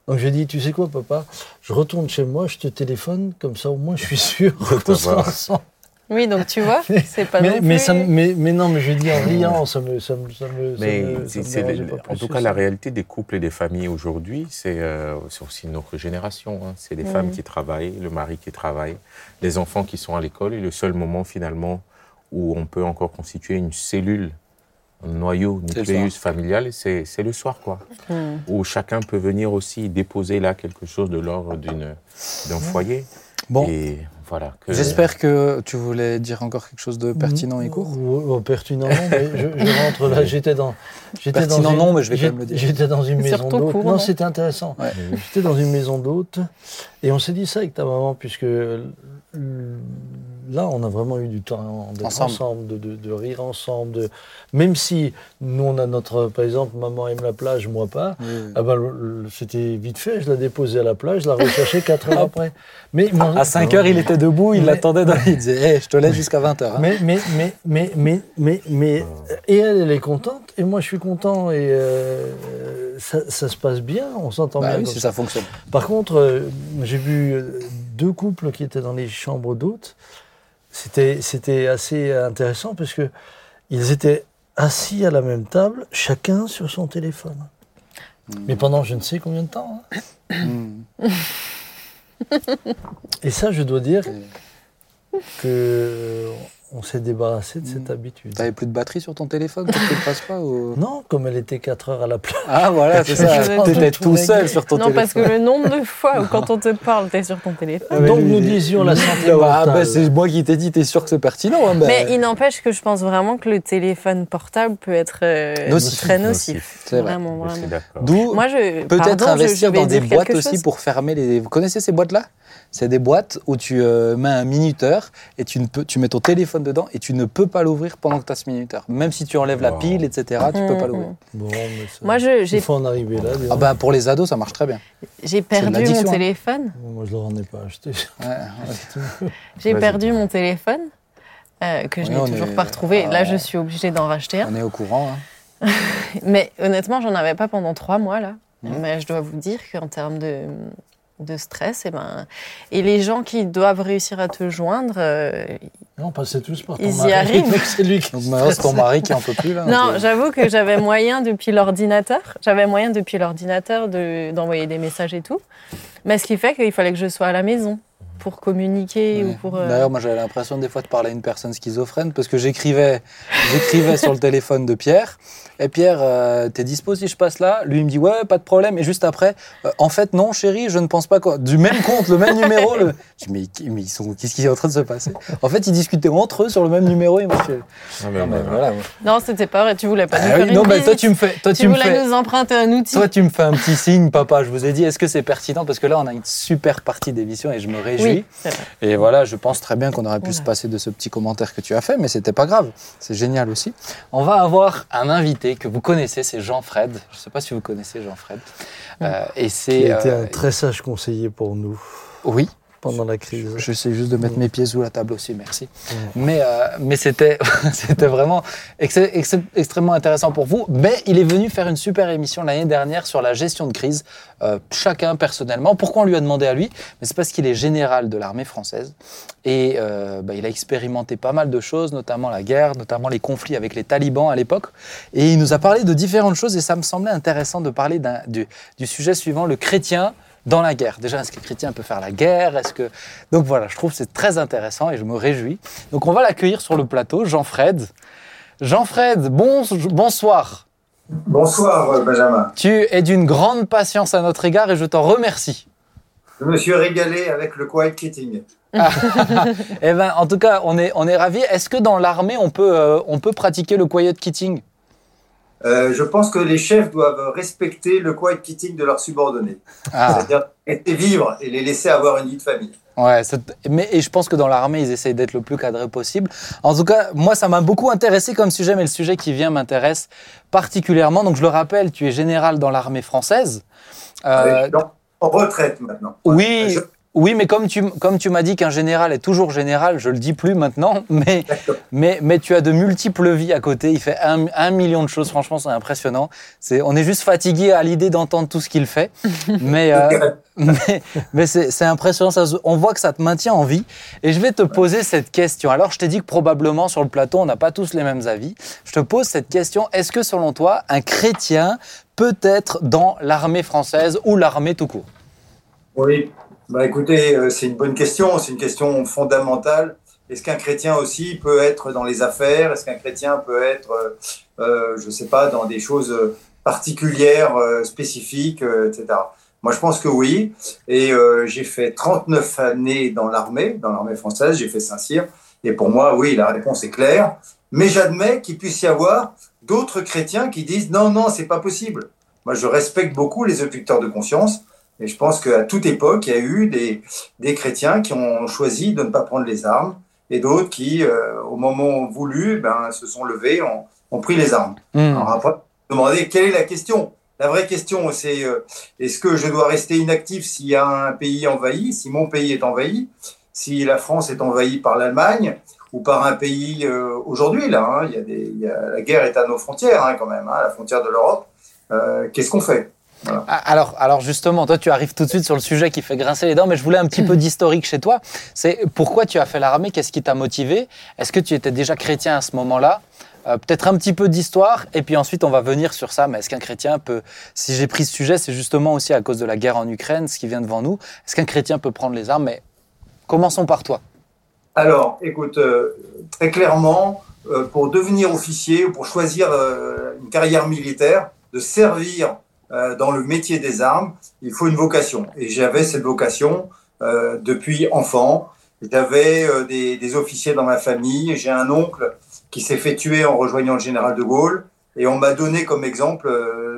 Donc j'ai dit, tu sais quoi, papa Je retourne chez moi, je te téléphone, comme ça au moins je suis sûr qu'on sera ensemble. Oui, donc tu vois, c'est pas Mais, non mais, plus- ça me- mais, mais non, mais je dis en riant, ça me. Ça me, ça me, ça Mais me- ça c'est- me c'est dérangeait le- pas en tout cas, ça. la réalité des couples et des familles aujourd'hui, c'est euh, aussi notre génération. hein. C'est les femmes Mhm. qui travaillent, le mari qui travaille, les enfants qui sont à l'école. Et le seul moment, finalement, où on peut encore constituer une cellule, noyau, nucléus familial, c'est c'est le soir, quoi. Hmm. Où chacun peut venir aussi déposer là quelque chose de l'ordre d'une- d'un foyer. Bon, Et voilà. que- j'espère que tu voulais dire encore quelque chose de pertinent et court. Oh, pertinent, non, mais je, je rentre là, j'étais dans. Pertinent, une- non, mais je vais quand même le dire. J'étais dans une maison d'hôte. Non, c'était intéressant. Ouais. J'étais dans une maison d'hôte et on s'est dit ça avec ta maman, puisque euh, là, on a vraiment eu du temps d'être Ensemble. ensemble, de, de- de rire ensemble. De... Même si nous, on a notre. Par exemple, maman aime la plage, moi pas. Ah ben, c'était vite fait, je la déposais à la plage, je la recherchais 4 heures après. Mais, À 5 heures, il était debout, il Mais- l'attendait dans Il disait Hey, Je te laisse jusqu'à 20 heures. hein. Mais, mais, mais, mais, mais, mais, mais, et elle, elle est contente, et moi, je suis content, et euh, ça, ça se passe bien, on s'entend Bah bien. oui, si ça. ça fonctionne. Par contre, euh, j'ai vu euh, deux couples qui étaient dans les chambres d'hôtes. C'était, c'était assez intéressant parce que ils étaient assis à la même table, chacun sur son téléphone. Mais pendant je ne sais combien de temps. hein. Hmm. Et ça, je dois dire Et que on s'est débarrassé de cette habitude. T'avais plus de batterie sur ton téléphone que tu le fasses pas ou... Non, comme elle était 4 heures à la plage. Ah voilà, c'est ça. T'étais tout je- seul sur ton Non, téléphone. parce que le nombre de fois où quand on te parle, t'es sur ton téléphone. Ah, mais Donc nous disions la santé Ah bah, c'est moi qui t'ai dit, t'es sûr que c'est pertinent hein, bah, Mais il n'empêche que je pense vraiment que le téléphone portable peut être euh, Nocif. très Nocif. nocif. C'est vrai. Vraiment, vraiment. D'où peut-être je- investir je dans des boîtes aussi pour fermer les. Vous connaissez ces boîtes-là? C'est des boîtes où tu euh, mets un minuteur et tu, ne peux, tu mets ton téléphone dedans et tu ne peux pas l'ouvrir pendant que tu as ce minuteur. Même si tu enlèves la pile, etc., tu peux pas l'ouvrir. mm. Bon, mais ça- Moi, je- il j'ai faut en arriver là. Ah bah pour les ados, ça marche très bien. j'ai perdu mon hein. téléphone. Moi, je ne leur en ai pas acheté. Ouais, ouais. J'ai perdu mon téléphone euh, que je Oui, n'ai toujours est- pas retrouvé. Ah. Là, je suis obligée d'en racheter un. On est au courant. hein. Mais honnêtement, j'en avais pas pendant trois mois là. Mhm. Mais je dois vous dire qu'en termes de, de stress, et, ben, et les gens qui doivent réussir à te joindre, euh, Non, on passait tous par ton Ils y mari. arrivent. c'est lui qui c'est ton mari qui en peut plus, là. Non, j'avoue que j'avais moyen depuis l'ordinateur. J'avais moyen depuis l'ordinateur de- d'envoyer des messages et tout. Mais ce qui fait qu'il fallait que je sois à la maison pour communiquer ou pour. euh, D'ailleurs, moi, j'avais l'impression des fois de parler à une personne schizophrène parce que j'écrivais, j'écrivais sur le téléphone de Pierre. Et Pierre, euh, t'es dispo si je passe là? Lui, il me dit ouais, pas de problème. Et juste après, euh, en fait, non, chérie, je ne pense pas quoi. Du même compte, le même numéro. Le... Je dis, mais, mais ils sont, qu'est-ce qui est en train de se passer? En fait, ils discutaient entre eux sur le même numéro. Et moi, je Ah, mais non, mais voilà. Non, c'était pas vrai. Tu voulais pas nous Ah faire oui, une non, mais toi, tu me fais, toi, Tu tu me voulais fais, nous emprunter un outil. toi, tu me fais un petit signe, papa. Je vous ai dit, est-ce que c'est pertinent? Parce que là, on a une super partie d'émission et je me réjouis. Oui. Et voilà, je pense très bien qu'on aurait pu se passer de ce petit commentaire que tu as fait, mais c'était pas grave. C'est génial aussi. On va avoir un invité que vous connaissez, c'est Jean-Fred. Je ne sais pas si vous connaissez Jean-Fred. Euh, et qui c'est. a été euh, un très sage conseiller pour nous Oui, pendant la crise. j'essaie juste de mettre mes pieds sous la table aussi, merci. Mais, euh, mais c'était, c'était vraiment ex- ex- extrêmement intéressant pour vous. Mais il est venu faire une super émission l'année dernière sur la gestion de crise, euh, chacun personnellement. Pourquoi on lui a demandé à lui? Mais c'est parce qu'il est général de l'armée française. Et euh, bah, il a expérimenté pas mal de choses, notamment la guerre, notamment les conflits avec les talibans à l'époque. Et il nous a parlé de différentes choses et ça me semblait intéressant de parler du sujet suivant, le chrétien dans la guerre. Déjà, est-ce que chrétien peut faire la guerre? Est-ce que donc voilà, je trouve que c'est très intéressant et je me réjouis. Donc on va l'accueillir sur le plateau, Jean-Fred. Jean-Fred, bon, bonsoir. Bonsoir Benjamin. Tu es d'une grande patience à notre égard et je t'en remercie. Je me suis régalé avec le quiet quitting. Eh ben, en tout cas, on est, on est ravis. Est-ce que dans l'armée, on peut, euh, on peut pratiquer le quiet quitting? Je pense que les chefs doivent respecter le quiet quitting de leurs subordonnés. Ah, C'est-à-dire laisser vivre et les laisser avoir une vie de famille. ouais. Mais, et je pense que dans l'armée, ils essayent d'être le plus cadré possible. En tout cas, moi, ça m'a beaucoup intéressé comme sujet, mais le sujet qui vient m'intéresse particulièrement. Donc, je le rappelle, tu es général dans l'armée française. Euh, en- en retraite maintenant. Oui, Je- oui, mais comme tu, comme tu m'as dit qu'un général est toujours général, je le dis plus maintenant, mais, mais, mais tu as de multiples vies à côté. Il fait un, un million de choses, franchement, c'est impressionnant. C'est, on est juste fatigué à l'idée d'entendre tout ce qu'il fait, mais, euh, mais, mais c'est, impressionnant. Ça, on voit que ça te maintient en vie. Et je vais te poser cette question. Alors, je t'ai dit que probablement sur le plateau, on n'a pas tous les mêmes avis. Je te pose cette question. Est-ce que selon toi, un chrétien peut être dans l'armée française ou l'armée tout court? Oui, bah écoutez, euh, c'est une bonne question, c'est une question fondamentale. Est-ce qu'un chrétien aussi peut être dans les affaires? Est-ce qu'un chrétien peut être, euh, euh, je ne sais pas, dans des choses euh, particulières, spécifiques, etc. Moi, je pense que oui. Et j'ai fait 39 années dans l'armée, dans l'armée française, j'ai fait Saint-Cyr. Et pour moi, oui, la réponse est claire. Mais j'admets qu'il puisse y avoir d'autres chrétiens qui disent non, non, c'est pas possible. Moi, je respecte beaucoup les objecteurs de conscience. Et je pense qu'à toute époque, il y a eu des, des chrétiens qui ont choisi de ne pas prendre les armes et d'autres qui, euh, au moment voulu, ben, se sont levés, ont, ont pris les armes. Hmm. Alors après, demander quelle est la question La vraie question, c'est euh, est-ce que je dois rester inactif s'il y a un pays envahi, si mon pays est envahi, si la France est envahie par l'Allemagne ou par un pays euh, aujourd'hui là, hein, il y a des, il y a- la guerre est à nos frontières hein, quand même, hein, à la frontière de l'Europe. Qu'est-ce qu'on fait? Ah, Alors, alors justement, toi, tu arrives tout de suite sur le sujet qui fait grincer les dents, mais je voulais un petit peu d'historique chez toi. C'est pourquoi tu as fait l'armée? Qu'est-ce qui t'a motivé? Est-ce que tu étais déjà chrétien à ce moment-là? Euh, Peut-être un petit peu d'histoire, et puis ensuite on va venir sur ça. Mais est-ce qu'un chrétien peut, si j'ai pris ce sujet, c'est justement aussi à cause de la guerre en Ukraine, ce qui vient devant nous. Est-ce qu'un chrétien peut prendre les armes? Mais commençons par toi. Alors, écoute, euh, très clairement, euh, pour devenir officier ou pour choisir une carrière militaire, de servir euh, dans le métier des armes, il faut une vocation. Et j'avais cette vocation euh, depuis enfant. J'avais euh, des, officiers dans ma famille. J'ai un oncle qui s'est fait tuer en rejoignant le général de Gaulle. Et on m'a donné comme exemple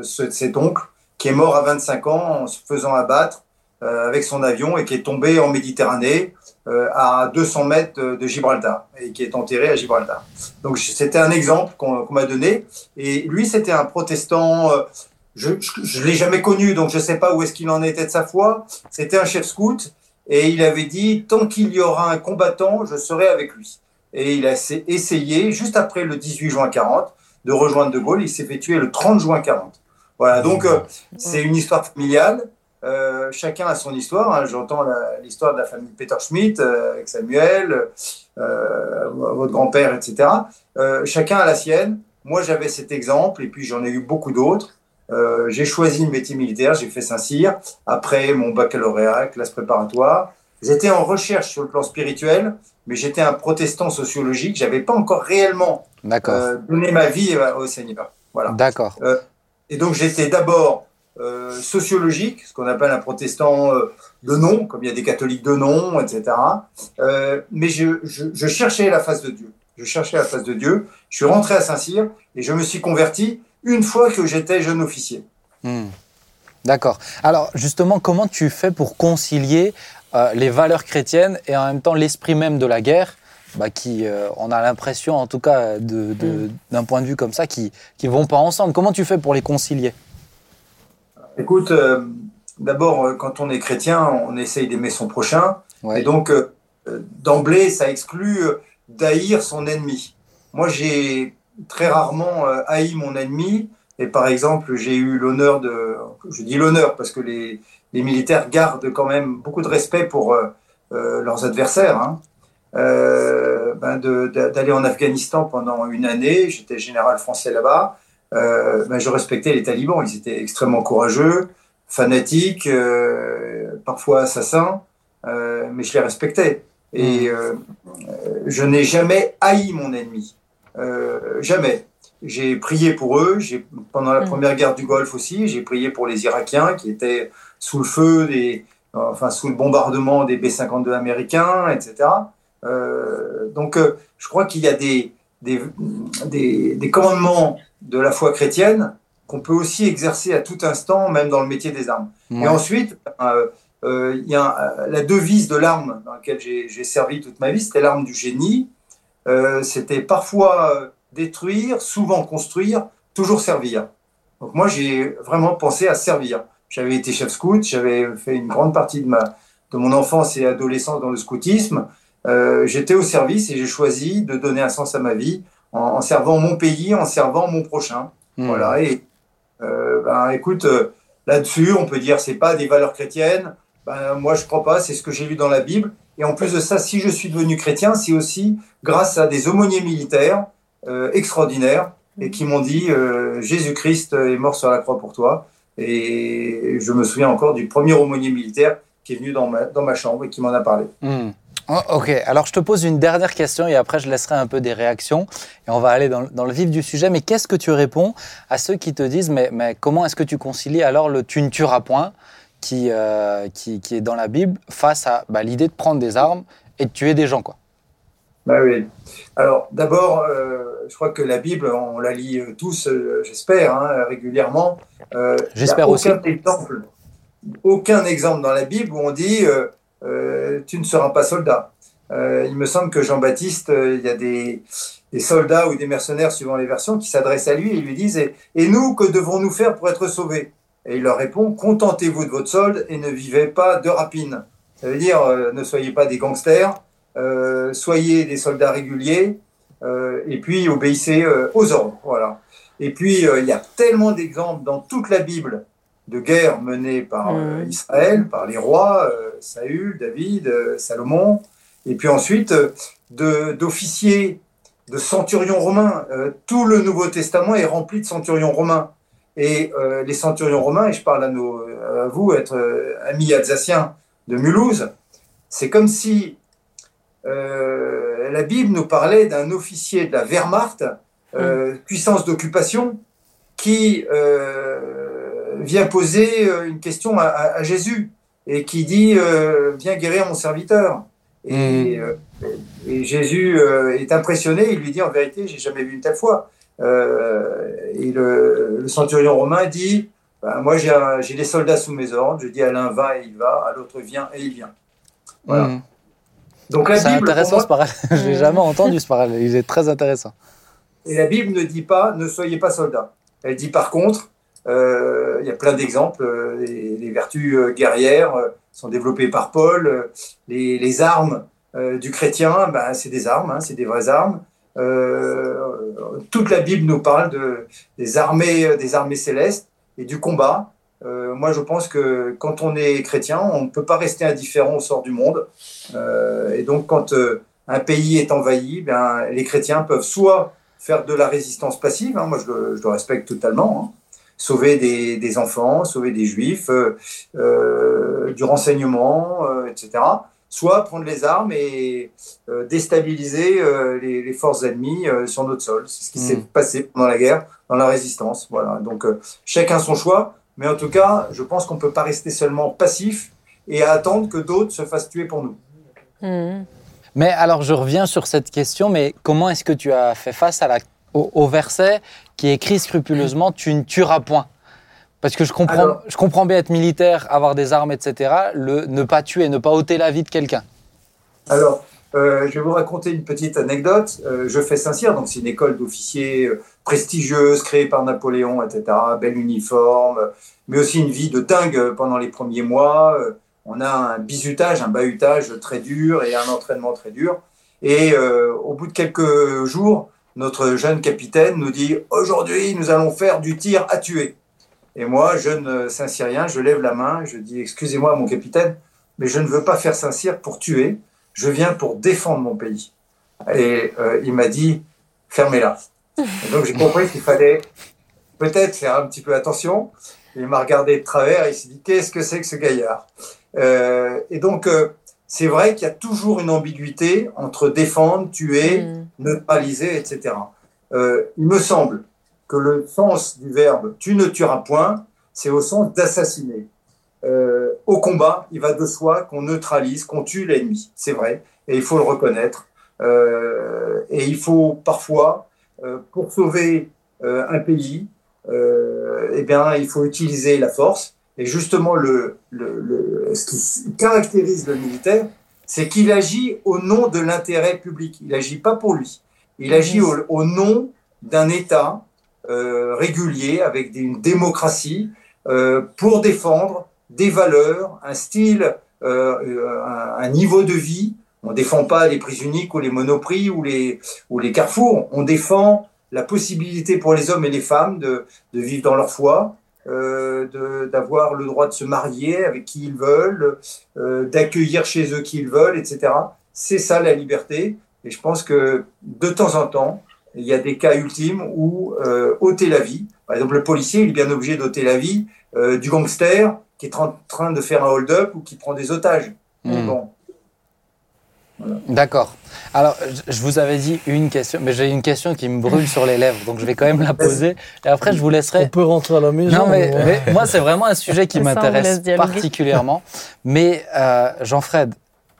ce- cet oncle qui est mort à 25 ans en se faisant abattre avec son avion et qui est tombé en Méditerranée à 200 mètres de, Gibraltar et qui est enterré à Gibraltar. Donc c'était un exemple qu'on m'a donné. Et lui, c'était un protestant. Euh, je ne l'ai jamais connu, donc je ne sais pas où est-ce qu'il en était de sa foi. C'était un chef scout et il avait dit tant qu'il y aura un combattant, je serai avec lui. Et il a essa- essayé, juste après le 18 juin 40, de rejoindre De Gaulle. Il s'est fait tuer le 30 juin 40. Voilà, donc euh, c'est une histoire familiale. chacun a son histoire. Hein. J'entends l'histoire de la famille Peter Schmidt avec Samuel, votre grand-père, etc. chacun a la sienne. Moi, j'avais cet exemple, et puis j'en ai eu beaucoup d'autres. Euh, j'ai choisi le métier militaire, j'ai fait Saint-Cyr. Après mon baccalauréat, classe préparatoire, j'étais en recherche sur le plan spirituel, mais j'étais un protestant sociologique. J'avais pas encore réellement euh, donné ma vie au Seigneur. Voilà. D'accord. Euh, et donc j'étais d'abord euh, sociologique, ce qu'on appelle un protestant euh, de nom, comme il y a des catholiques de nom, etc. Euh, mais je, je, je, cherchais la face de Dieu. Je cherchais la face de Dieu. Je suis rentré à Saint-Cyr et je me suis converti une fois que j'étais jeune officier. Hmm. D'accord. Alors justement, comment tu fais pour concilier euh, les valeurs chrétiennes et en même temps l'esprit même de la guerre bah, qui, euh, on a l'impression, en tout cas, hmm. d'un point de vue comme ça, qui ne vont pas ensemble. Comment tu fais pour les concilier? Écoute, euh, d'abord, quand on est chrétien, on essaye d'aimer son prochain. Et donc, d'emblée, ça exclut d'haïr son ennemi. Moi, j'ai très rarement euh, haï mon ennemi. Et par exemple, j'ai eu l'honneur de, je dis l'honneur parce que les, les, militaires gardent quand même beaucoup de respect pour euh, euh leurs adversaires. Hein. Euh, ben d'aller en Afghanistan pendant une année, j'étais général français là-bas. Ben je respectais les talibans, ils étaient extrêmement courageux, fanatiques, parfois assassins, mais je les respectais. Et mmh. je n'ai jamais haï mon ennemi. Euh, jamais. J'ai prié pour eux. Pendant la mm. première guerre du Golfe aussi, j'ai prié pour les Irakiens qui étaient sous le feu, des, enfin sous le bombardement des B-52 américains, etc. Euh, donc, euh, je crois qu'il y a des, des, des, commandements de la foi chrétienne qu'on peut aussi exercer à tout instant, même dans le métier des armes. Et ensuite, il y a la devise de l'arme dans laquelle j'ai servi toute ma vie, c'était l'arme du génie. Euh, c'était parfois euh, détruire, souvent construire, toujours servir. Donc moi, j'ai vraiment pensé à servir. J'avais été chef scout, j'avais fait une grande partie de, ma, de mon enfance et adolescence dans le scoutisme. Euh, J'étais au service et j'ai choisi de donner un sens à ma vie en, en servant mon pays, en servant mon prochain. Mmh. Voilà. Et euh, ben, écoute, là-dessus, on peut dire c'est pas des valeurs chrétiennes. Ben, moi, je crois pas. C'est ce que j'ai lu dans la Bible. Et en plus de ça, si je suis devenu chrétien, c'est aussi grâce à des aumôniers militaires euh, extraordinaires et qui m'ont dit euh, Jésus-Christ est mort sur la croix pour toi. Et je me souviens encore du premier aumônier militaire qui est venu dans ma, chambre et qui m'en a parlé. Hmm. Oh, ok, alors je te pose une dernière question et après je laisserai un peu des réactions et on va aller dans, dans le vif du sujet. Mais qu'est-ce que tu réponds à ceux qui te disent mais, mais comment est-ce que tu concilies alors le tu ne tueras point qui, euh, qui, qui, est dans la Bible face à bah, l'idée de prendre des armes et de tuer des gens. Quoi. Bah oui. Alors d'abord, euh, je crois que la Bible, on la lit euh, tous, j'espère, hein, régulièrement. j'espère aussi. Exemple, aucun exemple dans la Bible où on dit tu ne seras pas soldat. il me semble que Jean-Baptiste, il y a des, des, soldats ou des mercenaires, suivant les versions, qui s'adressent à lui et lui disent Et nous, que devons-nous faire pour être sauvés? Et il leur répond Contentez-vous de votre solde et ne vivez pas de rapine. Ça veut dire euh, ne soyez pas des gangsters, euh, soyez des soldats réguliers euh, et puis obéissez aux ordres. Voilà. Et puis il y a tellement d'exemples dans toute la Bible de guerres menées par mmh. Israël, par les rois, Saül, David, Salomon, et puis ensuite d'officiers, de, de centurions romains. tout le Nouveau Testament est rempli de centurions romains. Et euh, les centurions romains, et je parle à, nos, à vous, être euh, amis alsaciens de Mulhouse, c'est comme si euh, la Bible nous parlait d'un officier de la Wehrmacht, euh, mm. puissance d'occupation, qui euh, vient poser euh, une question à, à, Jésus et qui dit Viens guérir mon serviteur. Et, mm. et Jésus est impressionné, il lui dit En vérité, j'ai jamais vu une telle foi. Euh, et le, le, centurion romain dit ben, Moi, j'ai des soldats sous mes ordres. Je dis à l'un va et il va, à l'autre vient et il vient. Voilà. Mmh. Donc la C'est intéressant ce parallèle. Je n'ai jamais entendu ce parallèle. Il est très intéressant. Et la Bible ne dit pas ne soyez pas soldats. Elle dit par contre, euh, il y a plein d'exemples, euh, les, les, vertus euh, guerrières euh, sont développées par Paul, les, les armes du chrétien, ben, c'est des armes, hein, c'est des vraies armes. Euh, toute la Bible nous parle de, des, armées, des armées célestes et du combat. euh, moi, je pense que quand on est chrétien, on ne peut pas rester indifférent au sort du monde. Euh, et donc, quand euh, un pays est envahi, ben, les chrétiens peuvent soit faire de la résistance passive, hein, moi je le, respecte totalement, hein, sauver des, enfants, sauver des juifs, euh, du renseignement, etc. Soit prendre les armes et déstabiliser les, les, forces ennemies sur notre sol. C'est ce qui mmh. s'est passé pendant la guerre, dans la résistance. Voilà. Donc chacun son choix. Mais en tout cas, je pense qu'on ne peut pas rester seulement passif et attendre que d'autres se fassent tuer pour nous. Mmh. Mais alors, je reviens sur cette question, mais comment est-ce que tu as fait face à la, au, au, verset qui écrit scrupuleusement Tu ne tueras point? Parce que je comprends, alors, je comprends bien être militaire, avoir des armes, etc., le ne pas tuer, ne pas ôter la vie de quelqu'un. Alors, euh, je vais vous raconter une petite anecdote. Euh, je fais Saint-Cyr, donc c'est une école d'officiers euh, prestigieuse, créée par Napoléon, etc. Bel uniforme, mais aussi une vie de dingue pendant les premiers mois. On a un bizutage, un bahutage très dur et un entraînement très dur. Et euh, au bout de quelques jours, notre jeune capitaine nous dit Aujourd'hui, nous allons faire du tir à tuer. Et moi, jeune Saint-Cyrien, je lève la main, je dis Excusez-moi, mon capitaine, mais je ne veux pas faire Saint-Cyr pour tuer, je viens pour défendre mon pays. Et euh, il m'a dit Fermez-la. donc j'ai compris qu'il fallait peut-être faire un petit peu attention. Il m'a regardé de travers et il s'est dit Qu'est-ce que c'est que ce gaillard? Euh, et donc, euh, c'est vrai qu'il y a toujours une ambiguïté entre défendre, tuer, mmh. neutraliser, etc. Euh, il me semble que le sens du verbe tu ne tueras point, c'est au sens d'assassiner. Euh, au combat, il va de soi qu'on neutralise, qu'on tue l'ennemi. C'est vrai, et il faut le reconnaître. Euh, et il faut parfois, euh, pour sauver un pays, eh bien, il faut utiliser la force. Et justement, le, le, le, ce qui caractérise le militaire, c'est qu'il agit au nom de l'intérêt public. Il n'agit pas pour lui. Il agit au, au nom d'un État euh, régulier, avec une démocratie, euh, pour défendre des valeurs, un style, euh, un, niveau de vie. On défend pas les prix uniques ou les monoprix ou les, ou les carrefours. On défend la possibilité pour les hommes et les femmes de, vivre dans leur foi, euh, d'avoir le droit de se marier avec qui ils veulent, euh, d'accueillir chez eux qui ils veulent, etc. C'est ça la liberté. Et je pense que de temps en temps, il y a des cas ultimes où euh, ôter la vie, par exemple le policier, il est bien obligé d'ôter la vie euh, du gangster qui est en train de faire un hold-up ou qui prend des otages. Mmh. Bon. Voilà. D'accord. Alors, je vous avais dit une question, mais j'ai une question qui me brûle sur les lèvres, donc je vais quand même la poser. Et après, je vous laisserai. On peut rentrer à la maison. Non, mais, mais moi, c'est vraiment un sujet qui m'intéresse particulièrement. Mais euh, Jean-Fred,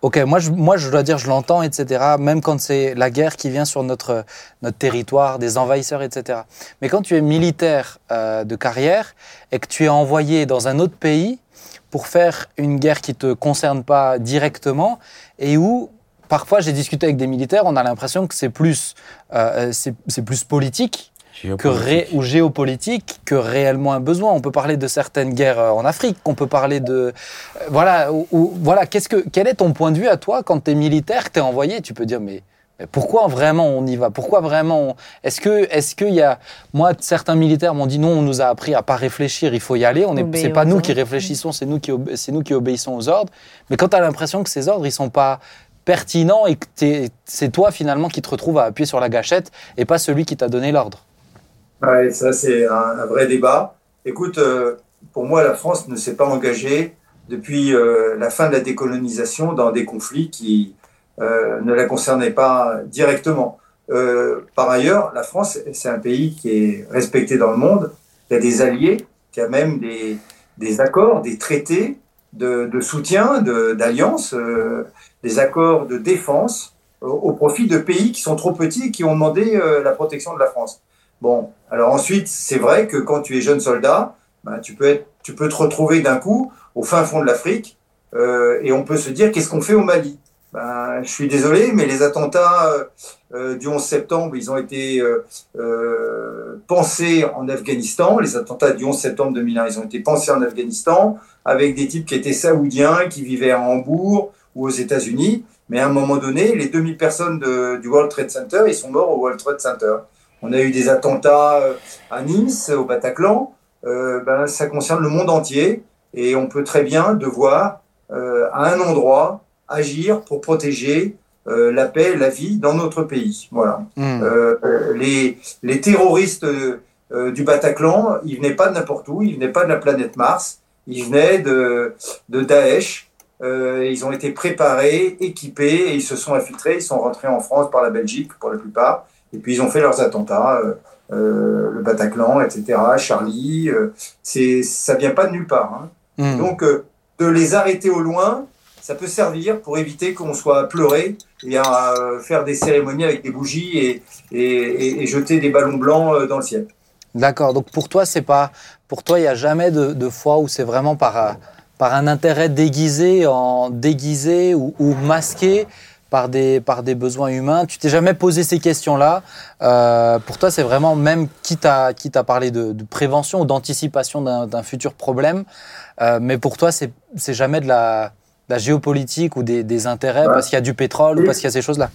ok, moi je, moi, je dois dire, je l'entends, etc. Même quand c'est la guerre qui vient sur notre, notre territoire, des envahisseurs, etc. Mais quand tu es militaire euh, de carrière et que tu es envoyé dans un autre pays pour faire une guerre qui te concerne pas directement et où parfois j'ai discuté avec des militaires, on a l'impression que c'est plus, euh, c'est plus politique que ré, ou géopolitique que réellement un besoin. On peut parler de certaines guerres en Afrique, on peut parler de... Euh, voilà, ou, ou, voilà qu'est-ce que, quel est ton point de vue à toi quand tu es militaire, que tu es envoyé? Tu peux dire, mais, mais, pourquoi vraiment on y va? Pourquoi vraiment on... Est-ce que, est-ce qu'il y a... Moi, certains militaires m'ont dit, non, on nous a appris à pas réfléchir, il faut y aller. On est, c'est pas nous qui réfléchissons, c'est nous qui, c'est nous qui obéissons aux ordres. Mais quand tu as l'impression que ces ordres, ils sont pas pertinent et que c'est toi finalement qui te retrouves à appuyer sur la gâchette et pas celui qui t'a donné l'ordre Ouais, ça c'est un, vrai débat. Écoute, euh, pour moi, la France ne s'est pas engagée depuis euh, la fin de la décolonisation dans des conflits qui euh, ne la concernaient pas directement. Par ailleurs, la France, c'est un pays qui est respecté dans le monde. Y a des alliés, y a même des, accords, des traités de, soutien, d'alliance. Des accords de défense au, profit de pays qui sont trop petits et qui ont demandé la protection de la France. Bon, alors ensuite, c'est vrai que quand tu es jeune soldat, ben, tu, peux te retrouver d'un coup au fin fond de l'Afrique euh, et on peut se dire qu'est-ce qu'on fait au Mali? Ben, Je suis désolé, mais les attentats euh, du 11 septembre, ils ont été euh, pensés en Afghanistan. Les attentats du 11 septembre 2001, ils ont été pensés en Afghanistan avec des types qui étaient saoudiens, qui vivaient à Hambourg, ou aux États-Unis, mais à un moment donné, les 2000 personnes du World Trade Center, ils sont morts au World Trade Center. On a eu des attentats à Nice, au Bataclan, ben, ça concerne le monde entier et on peut très bien devoir, à un endroit, agir pour protéger la paix, la vie dans notre pays. Voilà. Hmm. les, les terroristes du Bataclan, ils venaient pas de n'importe où, ils venaient pas de la planète Mars, ils venaient de, de Daesh. ils ont été préparés, équipés et ils se sont infiltrés. Ils sont rentrés en France par la Belgique pour la plupart. Et puis ils ont fait leurs attentats, euh, euh, le Bataclan, etc., Charlie. Euh, c'est, ça vient pas de nulle part. Hein. Hmm. Donc de les arrêter au loin, ça peut servir pour éviter qu'on soit pleuré et à faire des cérémonies avec des bougies et, et, jeter des ballons blancs dans le ciel. D'accord. Donc pour toi, c'est pas, pour toi, il n'y a jamais de, de, fois où c'est vraiment par, par un intérêt déguisé, en déguisé ou, ou masqué par des, par des besoins humains. Tu t'es jamais posé ces questions-là. Euh, pour toi, c'est vraiment même qui t'a parlé de, de, prévention ou d'anticipation d'un futur problème. Euh, mais pour toi, c'est jamais de la, la, géopolitique ou des, des intérêts parce qu'il y a du pétrole ou parce qu'il y a ces choses-là.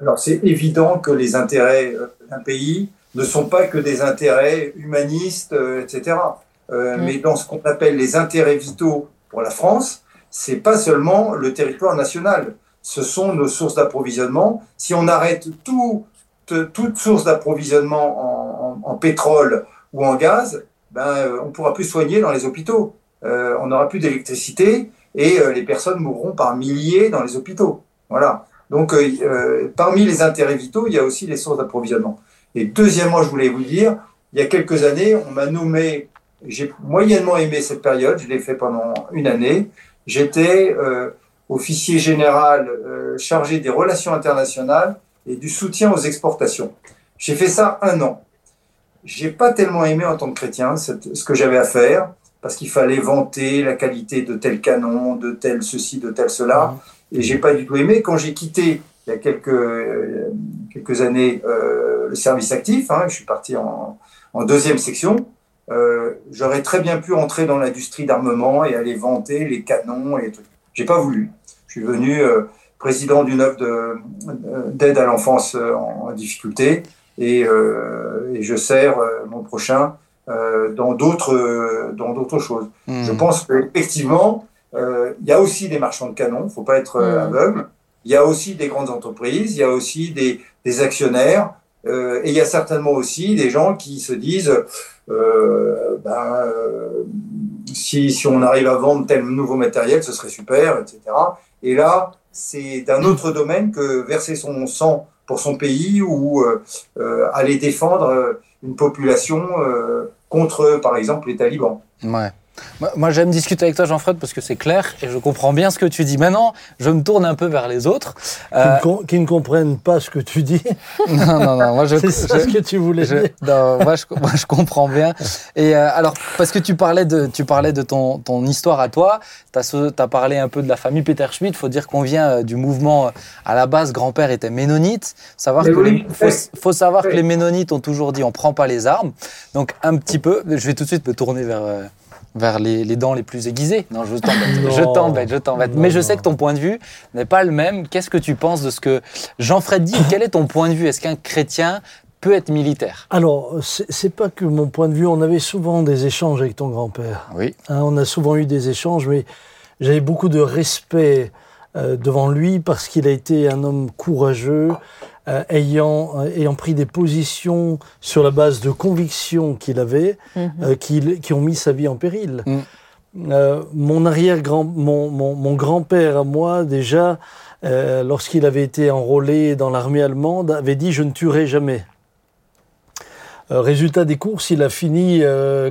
Alors, c'est évident que les intérêts euh, d'un pays ne sont pas que des intérêts humanistes, etc. Mm. Mais dans ce qu'on appelle les intérêts vitaux pour la France, c'est pas seulement le territoire national ce sont nos sources d'approvisionnement. Si on arrête tout, toute source d'approvisionnement en, pétrole ou en gaz, ben, euh, on pourra plus soigner dans les hôpitaux. Euh, on n'aura plus d'électricité et euh, les personnes mourront par milliers dans les hôpitaux. Voilà. Donc, parmi les intérêts vitaux, il y a aussi les sources d'approvisionnement. Et deuxièmement, je voulais vous dire, il y a quelques années, on m'a nommé, j'ai moyennement aimé cette période, je l'ai fait pendant une année. J'étais officier général euh, chargé des relations internationales et du soutien aux exportations. J'ai fait ça un an. J'ai pas tellement aimé en tant que chrétien ce que j'avais à faire parce qu'il fallait vanter la qualité de tel canon, de tel ceci, de tel cela, et j'ai pas du tout aimé. Quand j'ai quitté il y a quelques euh, quelques années euh, le service actif, hein, je suis parti en, en deuxième section. Euh, J'aurais très bien pu entrer dans l'industrie d'armement et aller vanter les canons et les trucs. J'ai pas voulu. Suis venu euh, président d'une œuvre euh, d'aide à l'enfance euh, en, difficulté et, et, je sers mon prochain dans d'autres dans d'autres choses. Hmm. Je pense qu'effectivement, il y a aussi des marchands de canons, il ne faut pas être hmm. aveugle. Il y a aussi des grandes entreprises, il y a aussi des, des actionnaires, et il y a certainement aussi des gens qui se disent euh, ben, si, si, on arrive à vendre tel nouveau matériel, ce serait super, etc. Et là, c'est d'un autre domaine que verser son sang pour son pays ou euh, euh, aller défendre euh, une population contre, par exemple, les talibans. Ouais. Moi, j'aime discuter avec toi, Jean-Fred, parce que c'est clair et je comprends bien ce que tu dis. Maintenant, je me tourne un peu vers les autres. Qui, ne, comprennent pas ce que tu dis. non, non, non. Moi, je, c'est ce que tu voulais dire. Non, moi, je, moi, je, comprends bien. Et euh, alors, parce que tu parlais de, tu parlais de ton, ton histoire à toi, tu as, parlé un peu de la famille Peter Schmidt. Il faut dire qu'on vient euh, du mouvement, à la base, grand-père était ménonite. Savoir que faut, faut, savoir que les ménonites ont toujours dit on prend pas les armes. Donc, un petit peu, je vais tout de suite me tourner vers euh, vers les, dents les plus aiguisées. Non, je t'embête, je t'embête, je t'embête. Mais je sais que ton point de vue n'est pas le même. Qu'est-ce que tu penses de ce que Jean-Fred dit? Quel est ton point de vue? Est-ce qu'un chrétien peut être militaire? Alors, c'est pas que mon point de vue. On avait souvent des échanges avec ton grand-père. Oui. Hein, on a souvent eu des échanges, mais j'avais beaucoup de respect euh, devant lui parce qu'il a été un homme courageux, euh, ayant, euh, ayant pris des positions sur la base de convictions qu'il avait, mhm. euh, qui, qui, ont mis sa vie en péril. Mm. mon arrière-grand, mon, mon, mon grand-père à moi, déjà, lorsqu'il avait été enrôlé dans l'armée allemande, avait dit Je ne tuerai jamais. résultat des courses, il a fini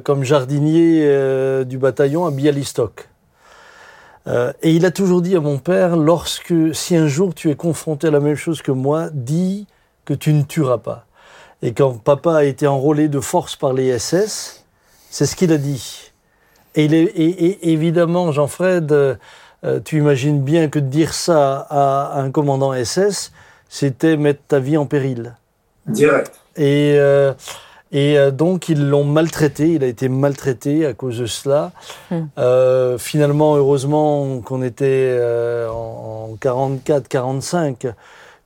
comme jardinier du bataillon à Bialystok. Euh, et il a toujours dit à mon père, lorsque, si un jour tu es confronté à la même chose que moi, dis que tu ne tueras pas. Et quand papa a été enrôlé de force par les SS, c'est ce qu'il a dit. Et, et, évidemment, Jean-Fred, euh, tu imagines bien que de dire ça à, un commandant SS, c'était mettre ta vie en péril. Direct. Et euh, et euh, donc, ils l'ont maltraité, il a été maltraité à cause de cela. Hmm. Euh, finalement, heureusement qu'on était euh, en, 44-45,